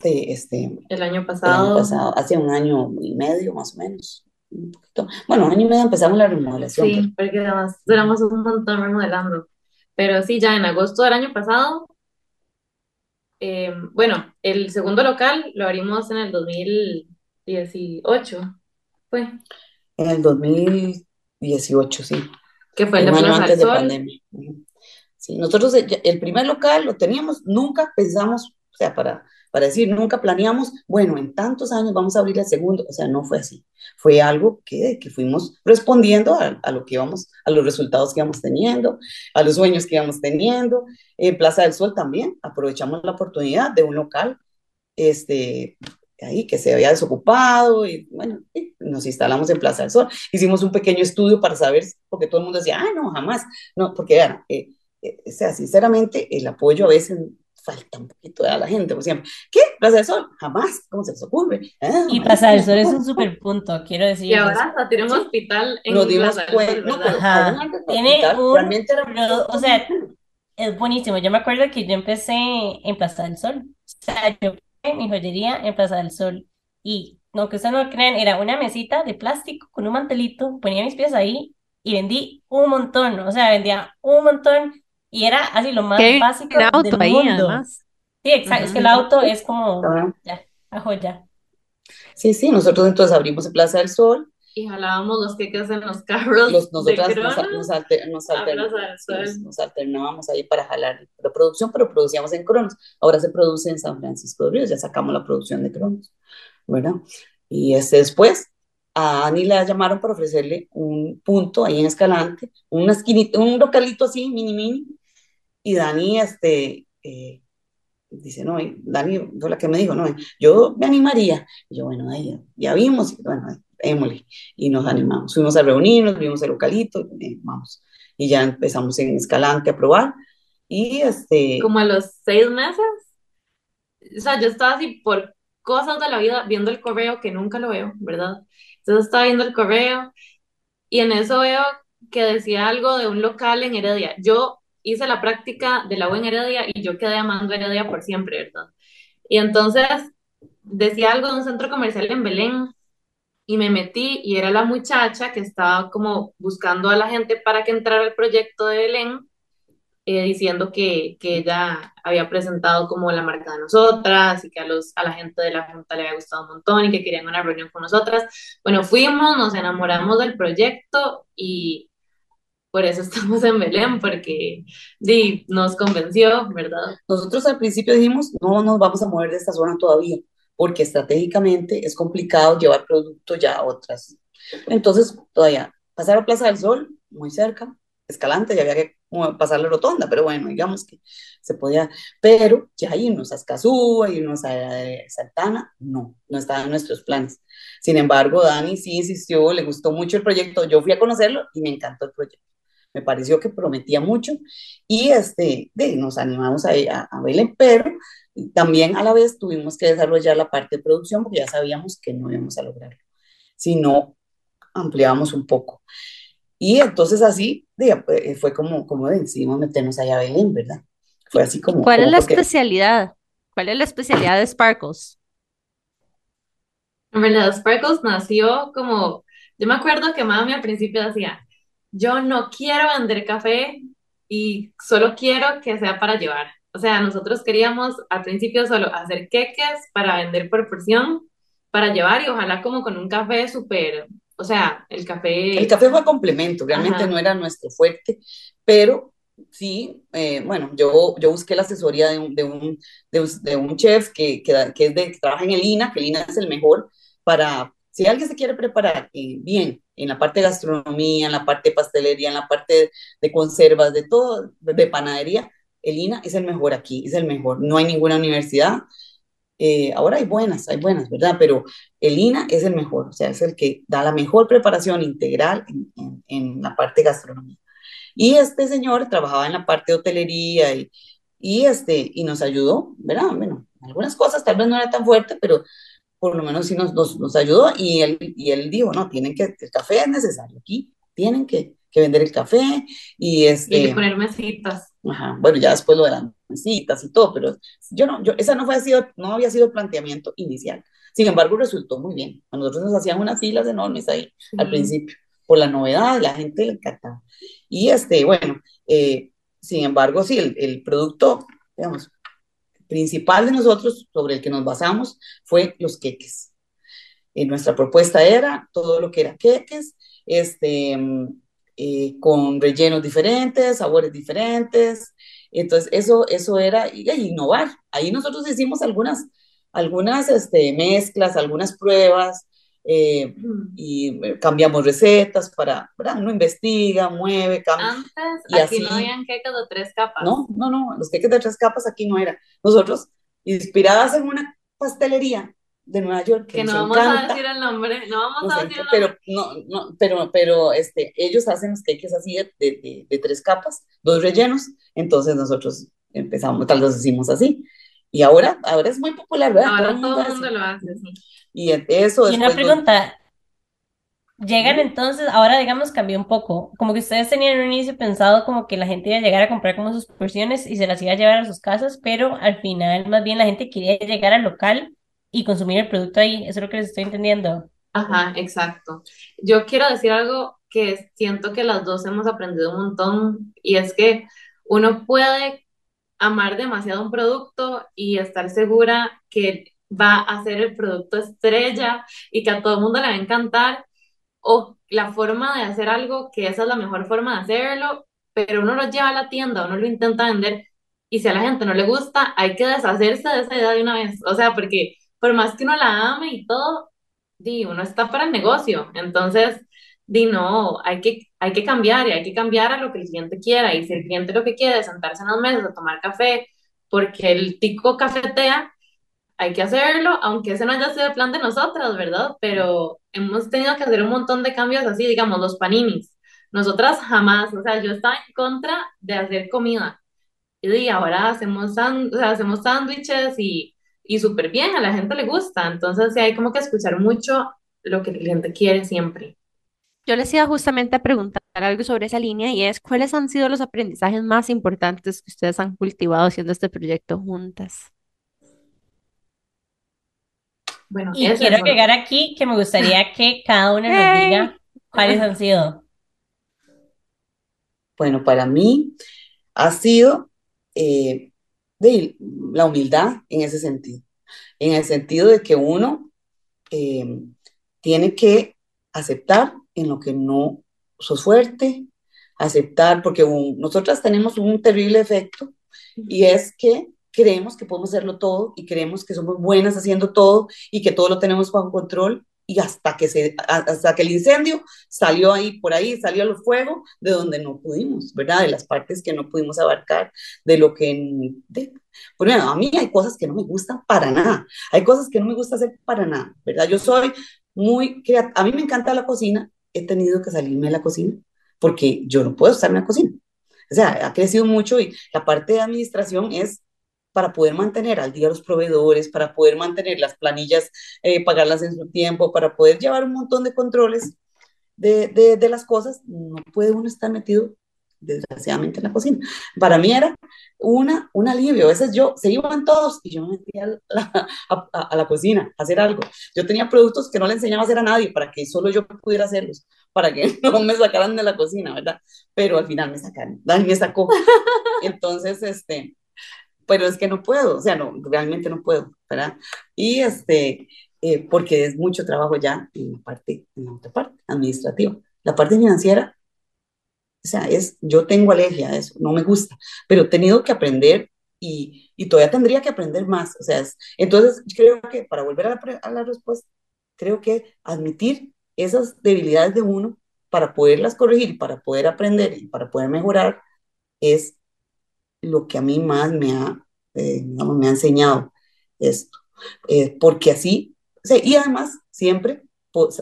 este, el año pasado, el año pasado, hace un año y medio más o menos. Un poquito. Bueno, un año y medio empezamos la remodelación. Sí, porque además duramos un montón remodelando. Pero sí, ya en agosto del año pasado, eh, bueno, el segundo local lo abrimos en el 2018 fue? En el 2018, sí. Que fue el de Plaza antes de pandemia. Sí, nosotros el primer local lo teníamos, nunca pensamos, o sea, para, para decir, nunca planeamos, bueno, en tantos años vamos a abrir el segundo, o sea, no fue así. Fue algo que, que fuimos respondiendo a, a, lo que íbamos, a los resultados que íbamos teniendo, a los sueños que íbamos teniendo. En Plaza del Sol también aprovechamos la oportunidad de un local, este, ahí que se había desocupado y bueno, nos instalamos en Plaza del Sol. Hicimos un pequeño estudio para saber, porque todo el mundo decía, ah, no, jamás. No, porque vean, eh, eh, o sea, sinceramente, el apoyo a veces falta un poquito a la gente, por siempre. ¿Qué? Plaza del Sol, jamás, ¿cómo se les ocurre? Ah, y Plaza del Sol es un super punto, quiero decir. Y ahora hasta tiene un hospital en Nos dimos Plaza del Sol, no, Ajá. Tiene hospital, un- realmente era pero, o sea, es buenísimo. Yo me acuerdo que yo empecé en Plaza del Sol. O sea, yo en mi joyería en Plaza del Sol. Y no que ustedes no crean, era una mesita de plástico con un mantelito, ponía mis pies ahí y vendí un montón. O sea, vendía un montón y era así lo más básico un auto del ahí, mundo. además. Sí, exacto. Es que el auto es como, ya, a joya. Sí, sí, nosotros entonces abrimos en Plaza del Sol, Y jalábamos los queques en los carros los, de nosotras nos, nos, alter- nos nos- nos alternábamos ahí para jalar la producción, pero producíamos en Cronos. Ahora se produce en San Francisco de Ríos, ya sacamos la producción de Cronos, ¿verdad? Y este, después a Ani la llamaron para ofrecerle un punto ahí en Escalante, una esquinita, un localito así, mini mini, y Dani, este, eh, dice, no, Dani fue la que me dijo, no, yo me animaría. Y yo, bueno, ahí ya, vimos, y bueno, émosle, y nos animamos. Fuimos a reunirnos, vimos el localito, y vamos. Y ya empezamos en Escalante a probar, y este, Como a los seis meses. O sea, yo estaba así por cosas de la vida viendo el correo que nunca lo veo, ¿verdad? Entonces estaba viendo el correo y en eso veo que decía algo de un local en Heredia. Yo hice la práctica de la U en Heredia y yo quedé amando Heredia por siempre, ¿verdad? Y entonces decía algo de un centro comercial en Belén y me metí y era la muchacha que estaba como buscando a la gente para que entrara al proyecto de Belén, eh, diciendo que, que ella había presentado como la marca de nosotras y que a, los, a la gente de la Junta le había gustado un montón y que querían una reunión con nosotras. Bueno, fuimos, nos enamoramos del proyecto y por eso estamos en Belén, porque nos convenció, ¿verdad? nosotros al principio dijimos, no nos vamos a mover de esta zona todavía, porque estratégicamente es complicado llevar producto ya a otras. Entonces, todavía, pasar a Plaza del Sol, muy cerca, Escalante, ya había que pasar la rotonda, pero bueno, digamos que se podía, pero ya irnos a Escazú, irnos a Santana, no, no estaba en nuestros planes. Sin embargo, Dani sí insistió, le gustó mucho el proyecto, yo fui a conocerlo y me encantó el proyecto. Me pareció que prometía mucho y este, de, nos animamos a, a, a Belén, pero también a la vez tuvimos que desarrollar la parte de producción porque ya sabíamos que no íbamos a lograrlo, si no ampliábamos un poco. Y entonces así de, fue como, como decidimos meternos allá a Belén, ¿verdad? Fue así como... ¿Cuál como es la porque, especialidad? ¿Cuál es la especialidad de Sparkles? En verdad, Sparkles nació como, yo me acuerdo que mami al principio decía, yo no quiero vender café y solo quiero que sea para llevar. O sea, nosotros queríamos al principio solo hacer queques para vender por porción, para llevar y ojalá como con un café súper o sea, el café... El café fue complemento, realmente Ajá. no era nuestro fuerte, pero sí, eh, bueno, yo, yo busqué la asesoría de un, de un, de un, de un chef que, que, que es de, que trabaja en el INA, que el INA es el mejor para, si alguien se quiere preparar eh, bien en la parte de gastronomía, en la parte de pastelería, en la parte de conservas, de todo, de panadería, el INA es el mejor aquí, es el mejor. No hay ninguna universidad eh, ahora hay buenas, hay buenas, ¿verdad? Pero el INA es el mejor, o sea, es el que da la mejor preparación integral en, la parte gastronómica. Y este señor trabajaba en la parte de hotelería y, y, este, y nos ayudó, ¿verdad? Bueno, algunas cosas tal vez no era tan fuerte, pero por lo menos sí nos, nos, nos ayudó y él, y él dijo, no, tienen que, el café es necesario aquí, tienen que, que vender el café y este... Y poner mesitas. Ajá, bueno, ya después lo de las mesitas y todo, pero yo no, yo, esa no, fue, sido, no había sido el planteamiento inicial. Sin embargo, resultó muy bien. A nosotros nos hacían unas filas enormes ahí Sí. al principio, por la novedad, la gente le encantaba. Y este, bueno, eh, sin embargo, sí, el, el producto, digamos, principal de nosotros, sobre el que nos basamos, fue los queques. Eh, nuestra propuesta era todo lo que era queques, este, eh, con rellenos diferentes, sabores diferentes. Entonces, eso, eso era innovar. Ahí nosotros hicimos algunas, algunas este, mezclas, algunas pruebas. Eh, Mm. y cambiamos recetas para, ¿verdad? Uno investiga, mueve, cambia. Antes Y aquí así- no habían quecas de tres capas. No, no, no, los queques de tres capas aquí no era. Nosotros, inspiradas en una pastelería de Nueva York, que, Que no vamos a encanta, decir el nombre, no vamos a decir el pero nombre. no, no, pero, pero este, ellos hacen los queques así de, de, de- de tres capas, dos rellenos, entonces nosotros empezamos, tal vez hicimos así. Y ahora, ahora es muy popular, ¿verdad? Ahora el todo el hace. mundo lo hace, sí. Y eso Y una nos- pregunta, llegan entonces, ahora digamos cambió un poco, como que ustedes tenían en un inicio pensado como que la gente iba a llegar a comprar como sus porciones y se las iba a llevar a sus casas, pero al final más bien la gente quería llegar al local y consumir el producto ahí, eso es lo que les estoy entendiendo. Ajá, exacto. Yo quiero decir algo que siento que las dos hemos aprendido un montón y es que uno puede amar demasiado un producto y estar segura que va a ser el producto estrella y que a todo el mundo le va a encantar o la forma de hacer algo que esa es la mejor forma de hacerlo, pero uno lo lleva a la tienda, uno lo intenta vender y si a la gente no le gusta, hay que deshacerse de esa idea de una vez. O sea, porque por más que uno la ame y todo, di, uno está para el negocio. Entonces, di, no, hay que, hay que cambiar y hay que cambiar a lo que el cliente quiera. Y si el cliente lo que quiere es sentarse en las mesas a tomar café, porque el tico cafetea, hay que hacerlo, aunque ese no haya sido el plan de nosotras, ¿verdad? Pero hemos tenido que hacer un montón de cambios así, digamos, los paninis. Nosotras jamás, o sea, yo estaba en contra de hacer comida. Y ahora hacemos, o sea, hacemos sándwiches y, y súper bien, a la gente le gusta. Entonces, sí, hay como que escuchar mucho lo que el cliente quiere siempre. Yo les iba justamente a preguntar algo sobre esa línea y es, ¿cuáles han sido los aprendizajes más importantes que ustedes han cultivado haciendo este proyecto juntas? Bueno, Y quiero agregar aquí que me gustaría que cada una nos ¡Hey! diga cuáles han sido. Bueno, para mí ha sido eh, de la humildad en ese sentido, en el sentido de que uno eh, tiene que aceptar en lo que no sos fuerte, aceptar, porque un- nosotras tenemos un terrible efecto y es que creemos que podemos hacerlo todo y creemos que somos buenas haciendo todo y que todo lo tenemos bajo control y hasta que, se, hasta que el incendio salió ahí, por ahí salió el fuego de donde no pudimos, ¿verdad? De las partes que no pudimos abarcar, de lo que... De, bueno, a mí hay cosas que no me gustan para nada, hay cosas que no me gusta hacer para nada, ¿verdad? Yo soy muy creativa, a mí me encanta la cocina, he tenido que salirme de la cocina porque yo no puedo estar en la cocina. O sea, ha crecido mucho y la parte de administración es para poder mantener al día los proveedores, para poder mantener las planillas, eh, pagarlas en su tiempo, para poder llevar un montón de controles de, las cosas, no puede uno estar metido desgraciadamente en la cocina. Para mí era una, un alivio. A veces yo, se iban todos y yo me metía a la, a, a, a la cocina a hacer algo. Yo tenía productos que no le enseñaba a hacer a nadie para que solo yo pudiera hacerlos, para que no me sacaran de la cocina, ¿verdad? Pero al final me sacaron, Dani me sacó. Entonces, este, pero es que no puedo, o sea, no, realmente no puedo, ¿verdad? Y este, eh, porque es mucho trabajo ya en la parte, en la otra parte administrativa. La parte financiera, o sea, es, yo tengo alergia a eso, no me gusta, pero he tenido que aprender y, y todavía tendría que aprender más. O sea, es, entonces creo que para volver a la, a la respuesta, creo que admitir esas debilidades de uno para poderlas corregir, para poder aprender y para poder mejorar, es lo que a mí más me ha, eh, digamos, me ha enseñado esto. Eh, porque así, o sea, y además siempre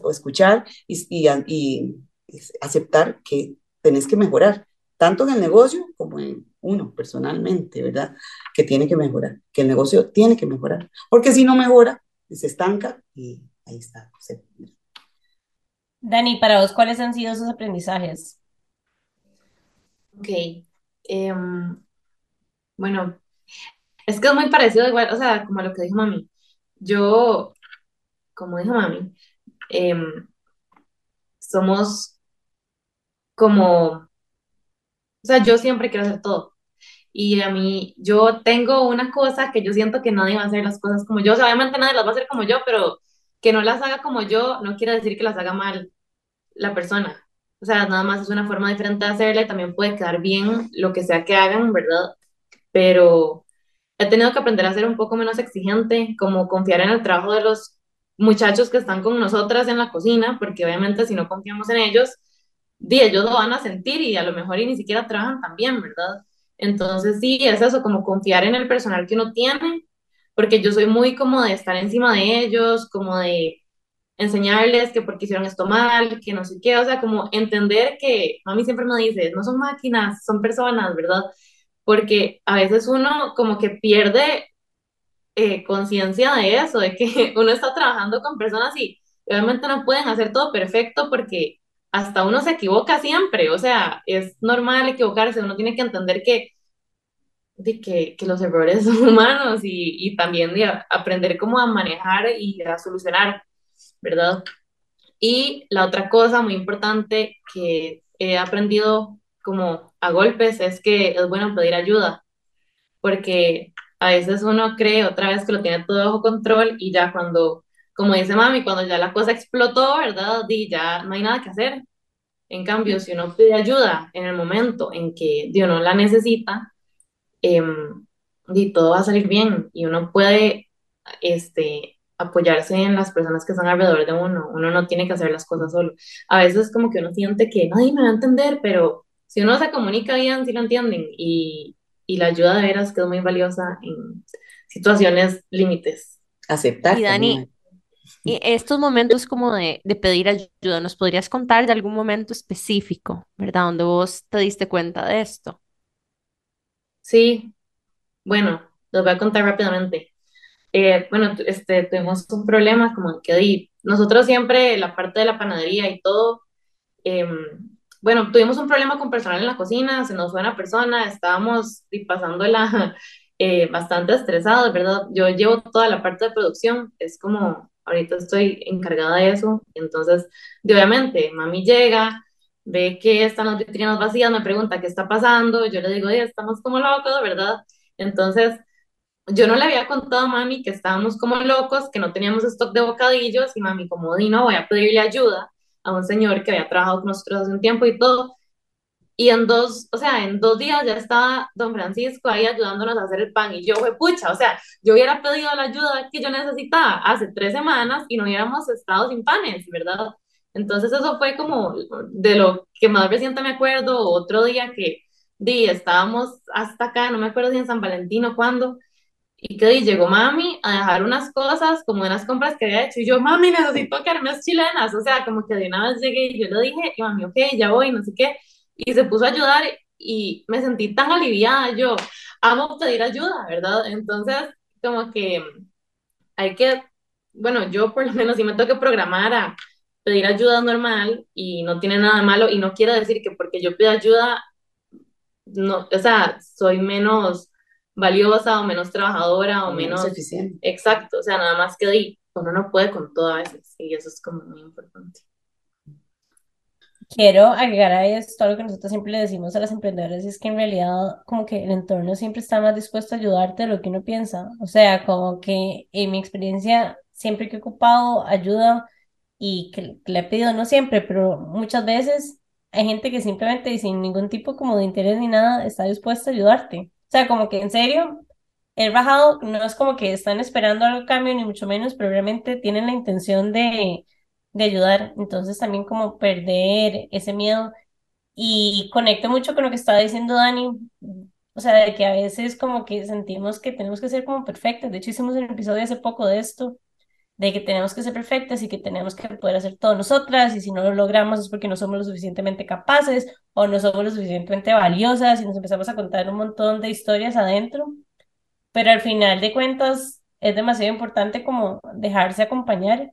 escuchar y, y, y, aceptar que tenés que mejorar, tanto en el negocio como en uno personalmente, ¿verdad? Que tiene que mejorar, que el negocio tiene que mejorar, porque si no mejora, se estanca y ahí está. Dani, para vos, ¿cuáles han sido esos aprendizajes? Ok. Um, bueno, es que es muy parecido igual, o sea, como lo que dijo mami. Yo, como dijo mami, eh, somos como, o sea, yo siempre quiero hacer todo. Y a mí, yo tengo una cosa que yo siento que nadie va a hacer las cosas como yo. O sea, obviamente nadie las va a hacer como yo, pero que no las haga como yo no quiere decir que las haga mal la persona. O sea, nada más es una forma diferente de hacerla y también puede quedar bien lo que sea que hagan, ¿verdad? Pero he tenido que aprender a ser un poco menos exigente, como confiar en el trabajo de los muchachos que están con nosotras en la cocina, porque obviamente si no confiamos en ellos, di, ellos lo van a sentir y a lo mejor y ni siquiera trabajan tan bien, ¿verdad? Entonces sí, es eso, como confiar en el personal que uno tiene, porque yo soy muy como de estar encima de ellos, como de enseñarles que porque hicieron esto mal, que no sé qué, o sea, como entender que, a mí siempre me dice, no son máquinas, son personas, ¿verdad? Porque a veces uno como que pierde eh, conciencia de eso, de que uno está trabajando con personas y obviamente no pueden hacer todo perfecto porque hasta uno se equivoca siempre, o sea, es normal equivocarse, uno tiene que entender que, de que, que los errores son humanos y, y también de aprender cómo a manejar y a solucionar, ¿verdad? Y la otra cosa muy importante que he aprendido como a golpes es que es bueno pedir ayuda, porque a veces uno cree otra vez que lo tiene todo bajo control y ya cuando, como dice mami, cuando ya la cosa explotó, ¿verdad? Y ya no hay nada que hacer. En cambio, si uno pide ayuda en el momento en que Dios no la necesita, eh, y todo va a salir bien y uno puede este, apoyarse en las personas que están alrededor de uno. Uno no tiene que hacer las cosas solo. A veces como que uno siente que nadie me va a entender, pero si uno se comunica bien, sí lo entienden y, y la ayuda de veras quedó muy valiosa en situaciones límites. Aceptar. Y Dani, y estos momentos como de, de, pedir ayuda, ¿nos podrías contar de algún momento específico, verdad, donde vos te diste cuenta de esto? Sí, bueno, los voy a contar rápidamente. Eh, bueno, este, tuvimos un problema como que nosotros siempre, la parte de la panadería y todo, eh, bueno, tuvimos un problema con personal en la cocina, se nos fue una persona, estábamos pasándola eh, bastante estresados, ¿verdad? Yo llevo toda la parte de producción, es como, ahorita estoy encargada de eso, entonces, de, obviamente, mami llega, ve que están las vitrinas vacías, me pregunta qué está pasando, yo le digo, estamos como locos, ¿verdad? Entonces, yo no le había contado a mami que estábamos como locos, que no teníamos stock de bocadillos, y mami como, di, no, voy a pedirle ayuda a un señor que había trabajado con nosotros hace un tiempo y todo, y en dos, o sea, en dos días ya estaba don Francisco ahí ayudándonos a hacer el pan. Y yo fue pucha, o sea, yo hubiera pedido la ayuda que yo necesitaba hace tres semanas y no hubiéramos estado sin panes, ¿verdad? Entonces eso fue como de lo que más reciente me acuerdo. Otro día que di, estábamos hasta acá, no me acuerdo si en San Valentín o cuándo, y que di, llegó mami a dejar unas cosas, como unas compras que había hecho, y yo, mami, necesito carnes chilenas, o sea, como que de una vez llegué y yo le dije, y mami, ok, ya voy, no sé qué, y se puso a ayudar y me sentí tan aliviada. Yo amo pedir ayuda, ¿verdad? Entonces, como que hay que, bueno, yo por lo menos si me tengo que programar a pedir ayuda normal y no tiene nada malo y no quiere decir que porque yo pido ayuda, no, o sea, soy menos valiosa o menos trabajadora o menos, menos eficiente. Exacto, o sea, nada más que di, uno no puede con todo a veces y eso es como muy importante. Quiero agregar a esto lo que nosotros siempre le decimos a las emprendedoras, es que en realidad como que el entorno siempre está más dispuesto a ayudarte de lo que uno piensa. O sea, como que en mi experiencia siempre que he ocupado ayuda y que, le he pedido, no siempre, pero muchas veces hay gente que simplemente y sin ningún tipo como de interés ni nada está dispuesta a ayudarte. O sea, como que en serio, el bajado no es como que están esperando algo cambio, ni mucho menos, pero realmente tienen la intención de, de ayudar. Entonces también como perder ese miedo. Y conecto mucho con lo que estaba diciendo Dani, o sea, de que a veces como que sentimos que tenemos que ser como perfectas. De hecho, hicimos un episodio hace poco de esto, de que tenemos que ser perfectas y que tenemos que poder hacer todo nosotras, y si no lo logramos es porque no somos lo suficientemente capaces o no somos lo suficientemente valiosas, y nos empezamos a contar un montón de historias adentro. Pero al final de cuentas es demasiado importante como dejarse acompañar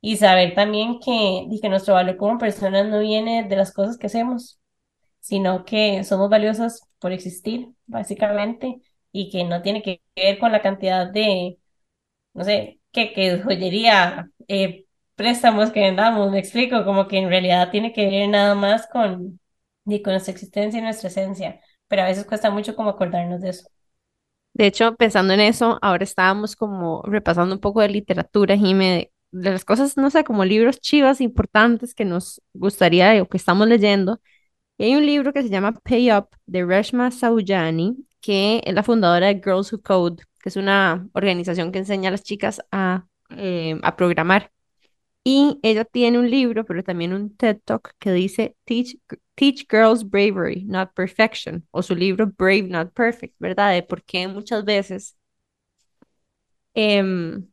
y saber también que, que nuestro valor como personas no viene de las cosas que hacemos sino que somos valiosas por existir, básicamente, y que no tiene que ver con la cantidad de, no sé, que, que joyería, eh, préstamos que vendamos, me explico, como que en realidad tiene que ver nada más con, y con nuestra existencia y nuestra esencia, pero a veces cuesta mucho como acordarnos de eso. De hecho, pensando en eso, ahora estábamos como repasando un poco de literatura, Jime, de, las cosas, no sé, como libros chivas importantes que nos gustaría o que estamos leyendo. Hay un libro que se llama Pay Up de Reshma Saujani, que es la fundadora de Girls Who Code, que es una organización que enseña a las chicas a, eh, a programar. Y ella tiene un libro, pero también un TED Talk que dice Teach, Teach Girls Bravery, Not Perfection, o su libro Brave, Not Perfect, ¿verdad? De por qué muchas veces em.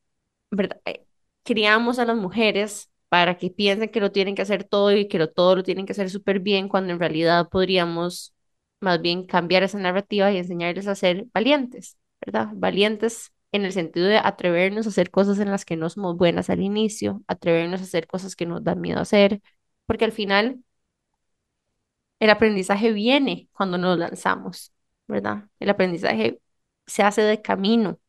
Criamos a las mujeres para que piensen que lo tienen que hacer todo y que lo, todo lo tienen que hacer súper bien, cuando en realidad podríamos más bien cambiar esa narrativa y enseñarles a ser valientes, ¿verdad? Valientes en el sentido de atrevernos a hacer cosas en las que no somos buenas al inicio, atrevernos a hacer cosas que nos dan miedo hacer, porque al final el aprendizaje viene cuando nos lanzamos, ¿verdad? El aprendizaje se hace de camino,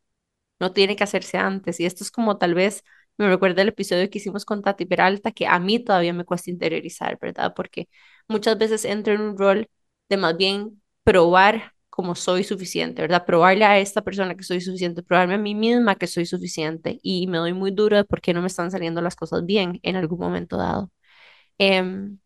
no tiene que hacerse antes. Y esto es como tal vez me recuerda el episodio que hicimos con Tati Peralta, que a mí todavía me cuesta interiorizar, ¿verdad? Porque muchas veces entro en un rol de más bien probar como soy suficiente, ¿verdad? Probarle a esta persona que soy suficiente, probarme a mí misma que soy suficiente y me doy muy duro de por qué no me están saliendo las cosas bien en algún momento dado. Em,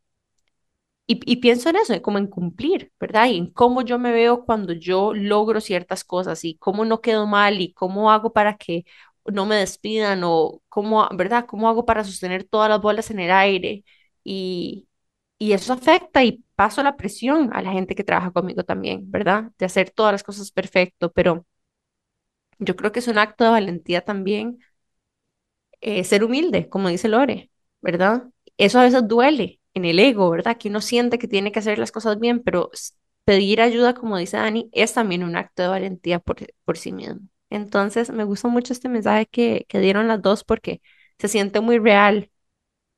y, y, pienso en eso, como en cumplir, ¿verdad? Y en cómo yo me veo cuando yo logro ciertas cosas y cómo no quedo mal y cómo hago para que no me despidan o cómo, ¿verdad? ¿Cómo hago para sostener todas las bolas en el aire? Y, y eso afecta y paso la presión a la gente que trabaja conmigo también, ¿verdad? De hacer todas las cosas perfecto, pero yo creo que es un acto de valentía también eh, ser humilde, como dice Lore, ¿verdad? Eso a veces duele en el ego, ¿verdad? Que uno siente que tiene que hacer las cosas bien, pero pedir ayuda, como dice Dani, es también un acto de valentía por, por sí mismo. Entonces, me gustó mucho este mensaje que, que dieron las dos porque se siente muy real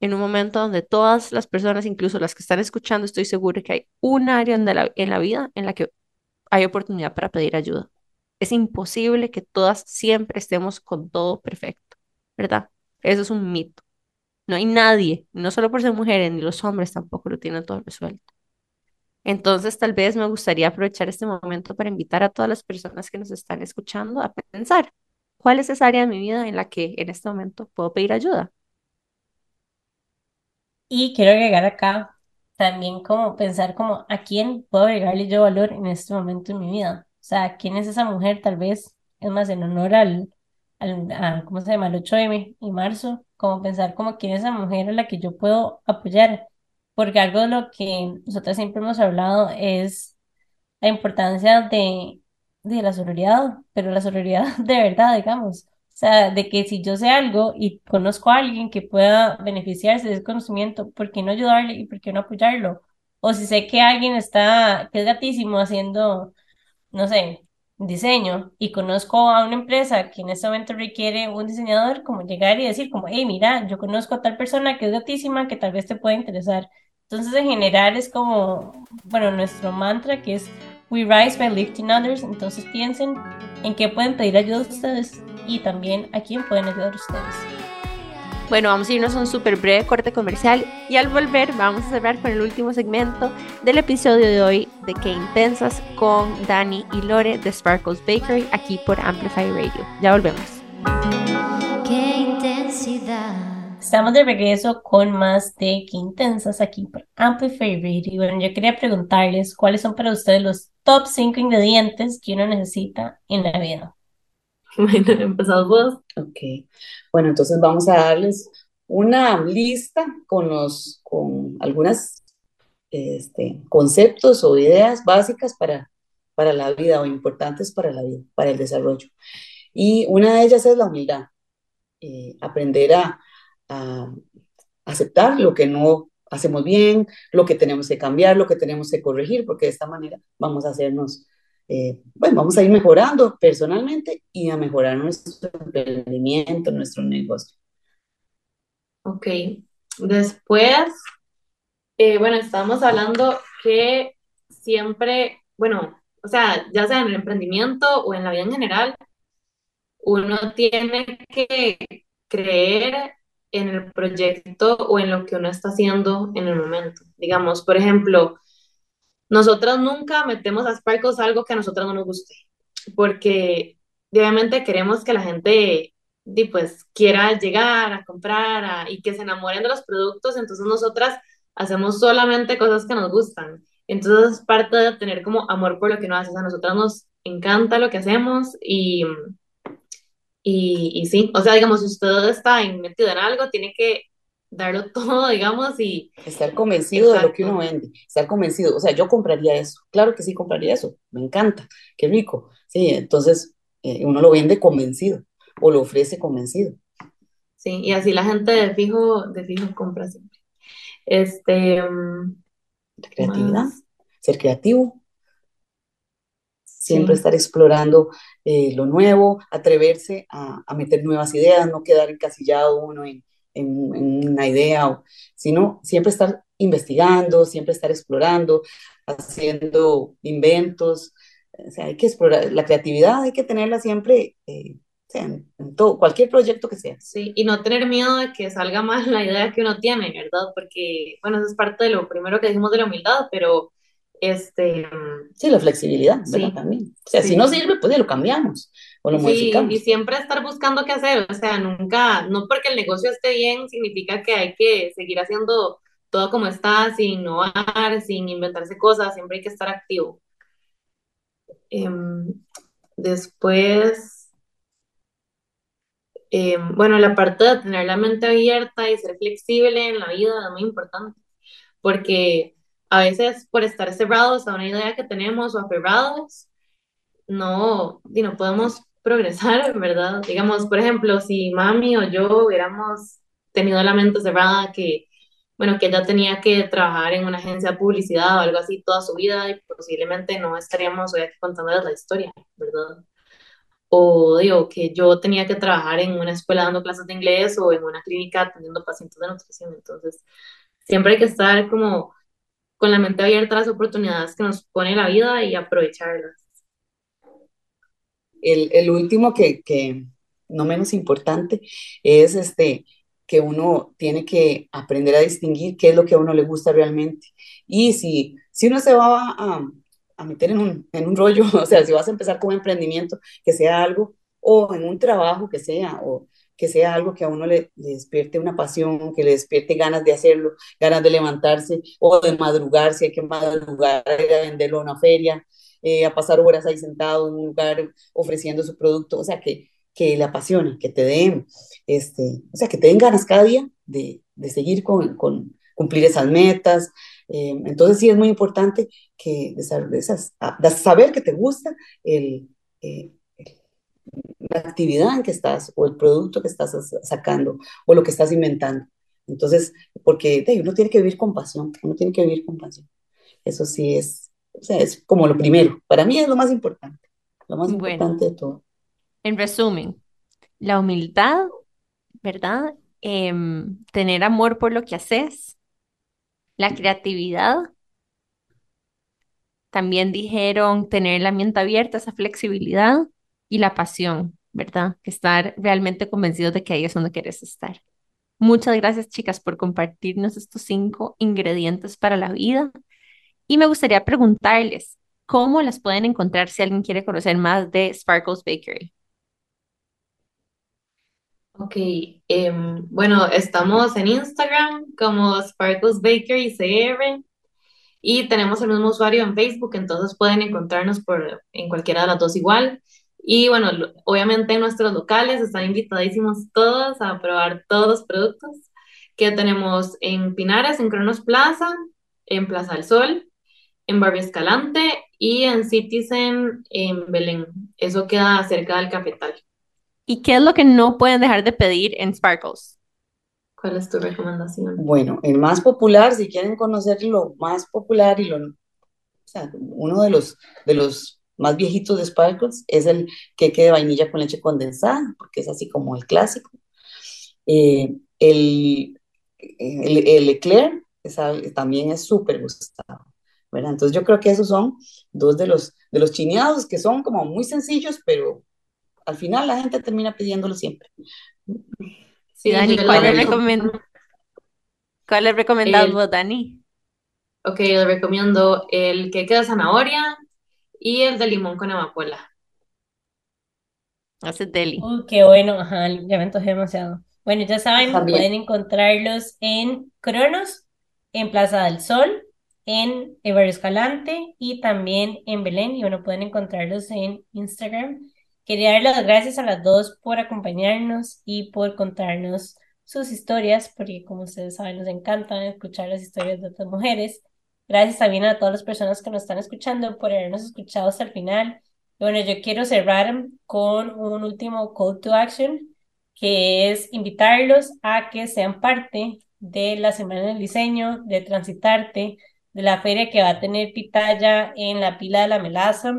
en un momento donde todas las personas, incluso las que están escuchando, estoy segura que hay un área en la, en la vida en la que hay oportunidad para pedir ayuda. Es imposible que todas siempre estemos con todo perfecto, ¿verdad? Eso es un mito. No hay nadie, no solo por ser mujeres, ni los hombres tampoco lo tienen todo resuelto. Entonces, tal vez me gustaría aprovechar este momento para invitar a todas las personas que nos están escuchando a pensar, ¿cuál es esa área de mi vida en la que en este momento puedo pedir ayuda? Y quiero agregar acá también como pensar como a quién puedo agregarle yo valor en este momento en mi vida. O sea, ¿quién es esa mujer? Tal vez, es más, en honor al, al ¿cómo se llama? El 8M y marzo, como pensar como quién es esa mujer a la que yo puedo apoyar porque algo de lo que nosotros siempre hemos hablado es la importancia de, de la sororidad, pero la sororidad de verdad, digamos. O sea, de que si yo sé algo y conozco a alguien que pueda beneficiarse de ese conocimiento, ¿por qué no ayudarle y por qué no apoyarlo? O si sé que alguien está, que es gatísimo haciendo, no sé, diseño y conozco a una empresa que en este momento requiere un diseñador, como llegar y decir como, hey, mira, yo conozco a tal persona que es gatísima que tal vez te pueda interesar. Entonces, en general es como, bueno, nuestro mantra que es We rise by lifting others. Entonces piensen en qué pueden pedir ayuda ustedes y también a quién pueden ayudar ustedes. Bueno, vamos a irnos a un súper breve corte comercial y al volver vamos a cerrar con el último segmento del episodio de hoy de Que Intensas con Dani y Lore de Sparkles Bakery aquí por Amplify Radio. Ya volvemos. Estamos de regreso con más de Qué Intensas aquí por Amplify Radio. Bueno, yo quería preguntarles cuáles son para ustedes los top 5 ingredientes que uno necesita en la vida. Bueno, empezamos vos. Ok, bueno, entonces vamos a darles una lista con los, con algunas este, conceptos o ideas básicas para, para la vida o importantes para la vida, para el desarrollo. Y una de ellas es la humildad, eh, aprender a, a aceptar lo que no hacemos bien, lo que tenemos que cambiar, lo que tenemos que corregir, porque de esta manera vamos a hacernos, eh, bueno, vamos a ir mejorando personalmente y a mejorar nuestro emprendimiento, nuestro negocio. Ok. Después, eh, bueno, estábamos hablando que siempre, bueno, o sea, ya sea en el emprendimiento o en la vida en general, uno tiene que creer en el proyecto o en lo que uno está haciendo en el momento. Digamos, por ejemplo, nosotras nunca metemos a Sparkles algo que a nosotras no nos guste, porque obviamente queremos que la gente pues, quiera llegar a comprar y que se enamoren de los productos, entonces nosotras hacemos solamente cosas que nos gustan. Entonces es parte de tener como amor por lo que uno hace. O sea, a nosotras nos encanta lo que hacemos y, y, y sí, o sea, digamos, si usted está metido en algo, tiene que darlo todo, digamos, y Estar convencido de lo que uno vende, estar convencido, o sea, yo compraría eso, claro que sí compraría eso, me encanta, qué rico, sí, entonces eh, uno lo vende convencido o lo ofrece convencido. Sí, y así la gente de fijo, de fijo compra siempre. Este, mm, La creatividad, más, ser creativo, siempre sí, estar explorando eh, lo nuevo, atreverse a, a meter nuevas ideas, no quedar encasillado uno en, en- en una idea, o- sino siempre estar investigando, siempre estar explorando, haciendo inventos. O sea, hay que explorar la creatividad, hay que tenerla siempre, eh, en, en todo, cualquier proyecto que sea. sí, y no tener miedo de que salga mal la idea que uno tiene, ¿verdad? Porque, bueno, eso es parte de lo primero que dijimos de la humildad, pero, este, Sí, la flexibilidad, ¿verdad? sí, También. O sea, si no sirve, pues ya lo cambiamos o lo y sí, y siempre estar buscando qué hacer, o sea, nunca, no porque el negocio esté bien, significa que hay que seguir haciendo todo como está, sin innovar, sin inventarse cosas, siempre hay que estar activo. Em, después, em, bueno, la parte de tener la mente abierta y ser flexible en la vida es muy importante, porque a veces por estar cerrados a una idea que tenemos o aferrados, no, y no podemos progresar, ¿verdad? Digamos, por ejemplo, si mami o yo hubiéramos tenido la mente cerrada que, bueno, que ella tenía que trabajar en una agencia de publicidad o algo así toda su vida y posiblemente no estaríamos hoy aquí contándoles la historia, ¿verdad? O digo, que yo tenía que trabajar en una escuela dando clases de inglés o en una clínica atendiendo pacientes de nutrición. Entonces, siempre hay que estar como con la mente abierta a las oportunidades que nos pone la vida y aprovecharlas. El, el último que, que, no menos importante, es este, que uno tiene que aprender a distinguir qué es lo que a uno le gusta realmente. Y si, si uno se va a, a meter en un, en un rollo, o sea, si vas a empezar con emprendimiento, que sea algo, o en un trabajo que sea, o que sea algo que a uno le, despierte una pasión, que le despierte ganas de hacerlo, ganas de levantarse o de madrugar, si hay que madrugar, a venderlo a una feria, eh, a pasar horas ahí sentado en un lugar ofreciendo su producto, o sea, que, que le apasione, que te den, este, o sea, que te den ganas cada día de, de seguir con, con, cumplir esas metas. Eh, entonces sí es muy importante que de esas, de saber que te gusta el, eh, la actividad en que estás o el producto que estás sacando o lo que estás inventando. Entonces, porque hey, uno tiene que vivir con pasión, uno tiene que vivir con pasión. Eso sí es, o sea, es como lo primero. Para mí es lo más importante, lo más Bueno, importante de todo. en resumen, la humildad, ¿verdad? Em, tener amor por lo que haces, la creatividad, también dijeron tener la mente abierta, esa flexibilidad y la pasión, ¿verdad? Que estar realmente convencidos de que ahí es donde quieres estar. Muchas gracias, chicas, por compartirnos estos cinco ingredientes para la vida. Y me gustaría preguntarles, ¿cómo las pueden encontrar si alguien quiere conocer más de Sparkles Bakery? Ok, em, bueno, estamos en Instagram como Sparkles Bakery CR y tenemos el mismo usuario en Facebook, entonces pueden encontrarnos por, en cualquiera de las dos igual. Y bueno, obviamente en nuestros locales están invitadísimos todos a probar todos los productos que tenemos en Pinares, en Cronos Plaza, en Plaza del Sol, en Barrio Escalante y en Citizen en Belén. Eso queda cerca del Cafetal. ¿Y qué es lo que no pueden dejar de pedir en Sparkles? ¿Cuál es tu recomendación? Bueno, el más popular, si quieren conocer lo más popular y lo, o sea, uno de los, de los más viejitos de Sparkles es el queque de vainilla con leche condensada, porque es así como el clásico. Eh, el, el, el eclair también es súper gustado, ¿verdad? Entonces yo creo que esos son dos de los, de los chineados que son como muy sencillos, pero al final la gente termina pidiéndolo siempre. Sí, Dani, ¿cuál le recomiendo. recomiendas? ¿Cuál le recomendás El- vos, Dani? Ok, les recomiendo el queque de zanahoria y el de limón con amapola. Es deli. Uy, qué bueno, ajá, ya me antojé demasiado. Bueno, ya saben, También. pueden encontrarlos en Cronos, en Plaza del Sol, en Barrio Escalante y también en Belén. Y bueno, pueden encontrarlos en Instagram. Quería dar las gracias a las dos por acompañarnos y por contarnos sus historias, porque como ustedes saben, nos encanta escuchar las historias de otras mujeres. Gracias también a todas las personas que nos están escuchando por habernos escuchado hasta el final. Bueno, yo quiero cerrar con un último call to action, que es invitarlos a que sean parte de la Semana del Diseño, de Transitarte, de la feria que va a tener Pitaya en la Pila de la Melaza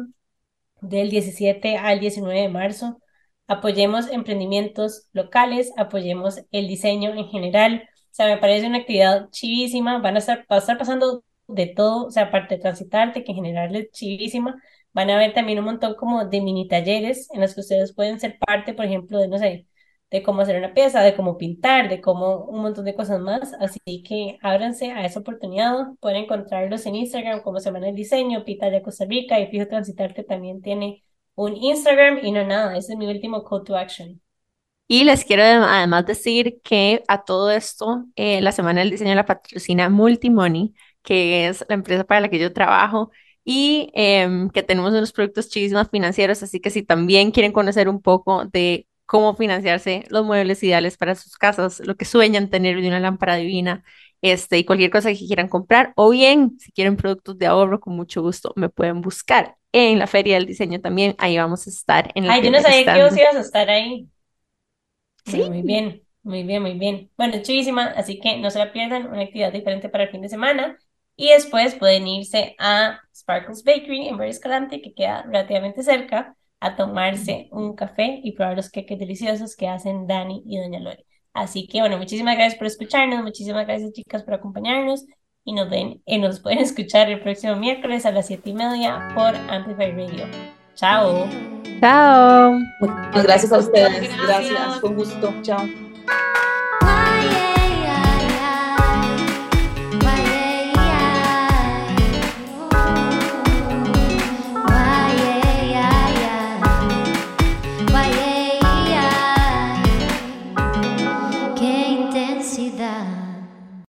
del 17 al 19 de marzo. Apoyemos emprendimientos locales, apoyemos el diseño en general. O sea, me parece una actividad chivísima. Van a estar, va a estar pasando de todo, o sea, aparte de transitarte, que en general es chivísima. Van a haber también un montón como de mini talleres en los que ustedes pueden ser parte, por ejemplo, de, no sé, de cómo hacer una pieza, de cómo pintar, de cómo un montón de cosas más. Así que ábranse a esa oportunidad. Pueden encontrarlos en Instagram como Semana del Diseño, Pitaya Costa Rica y Fijo Transitarte también tiene un Instagram y no nada, ese es mi último call to action. Y les quiero adem- además decir que a todo esto, eh, la Semana del Diseño la patrocina Multimoney, que es la empresa para la que yo trabajo, y em, que tenemos unos productos chivísimos financieros, así que si también quieren conocer un poco de cómo financiarse los muebles ideales para sus casas, lo que sueñan tener de una lámpara divina, este, y cualquier cosa que quieran comprar, o bien si quieren productos de ahorro, con mucho gusto me pueden buscar en la Feria del Diseño también, ahí vamos a estar en el Ay, yo no sabía que vos stand. ibas a estar ahí. Sí. Muy bien, muy bien, muy bien. Bueno, chivísima, así que no se la pierdan, una actividad diferente para el fin de semana. Y después pueden irse a Sparkles Bakery en Barrio Escalante, que queda relativamente cerca, a tomarse un café y probar los queques deliciosos que hacen Dani y Doña Lore. Así que, bueno, muchísimas gracias por escucharnos, muchísimas gracias, chicas, por acompañarnos. Y nos ven, y nos pueden escuchar el próximo miércoles a las siete y media por Amplify Radio. Chao. Chao. Muchas gracias a ustedes. Gracias. Gracias, con gusto. Chao.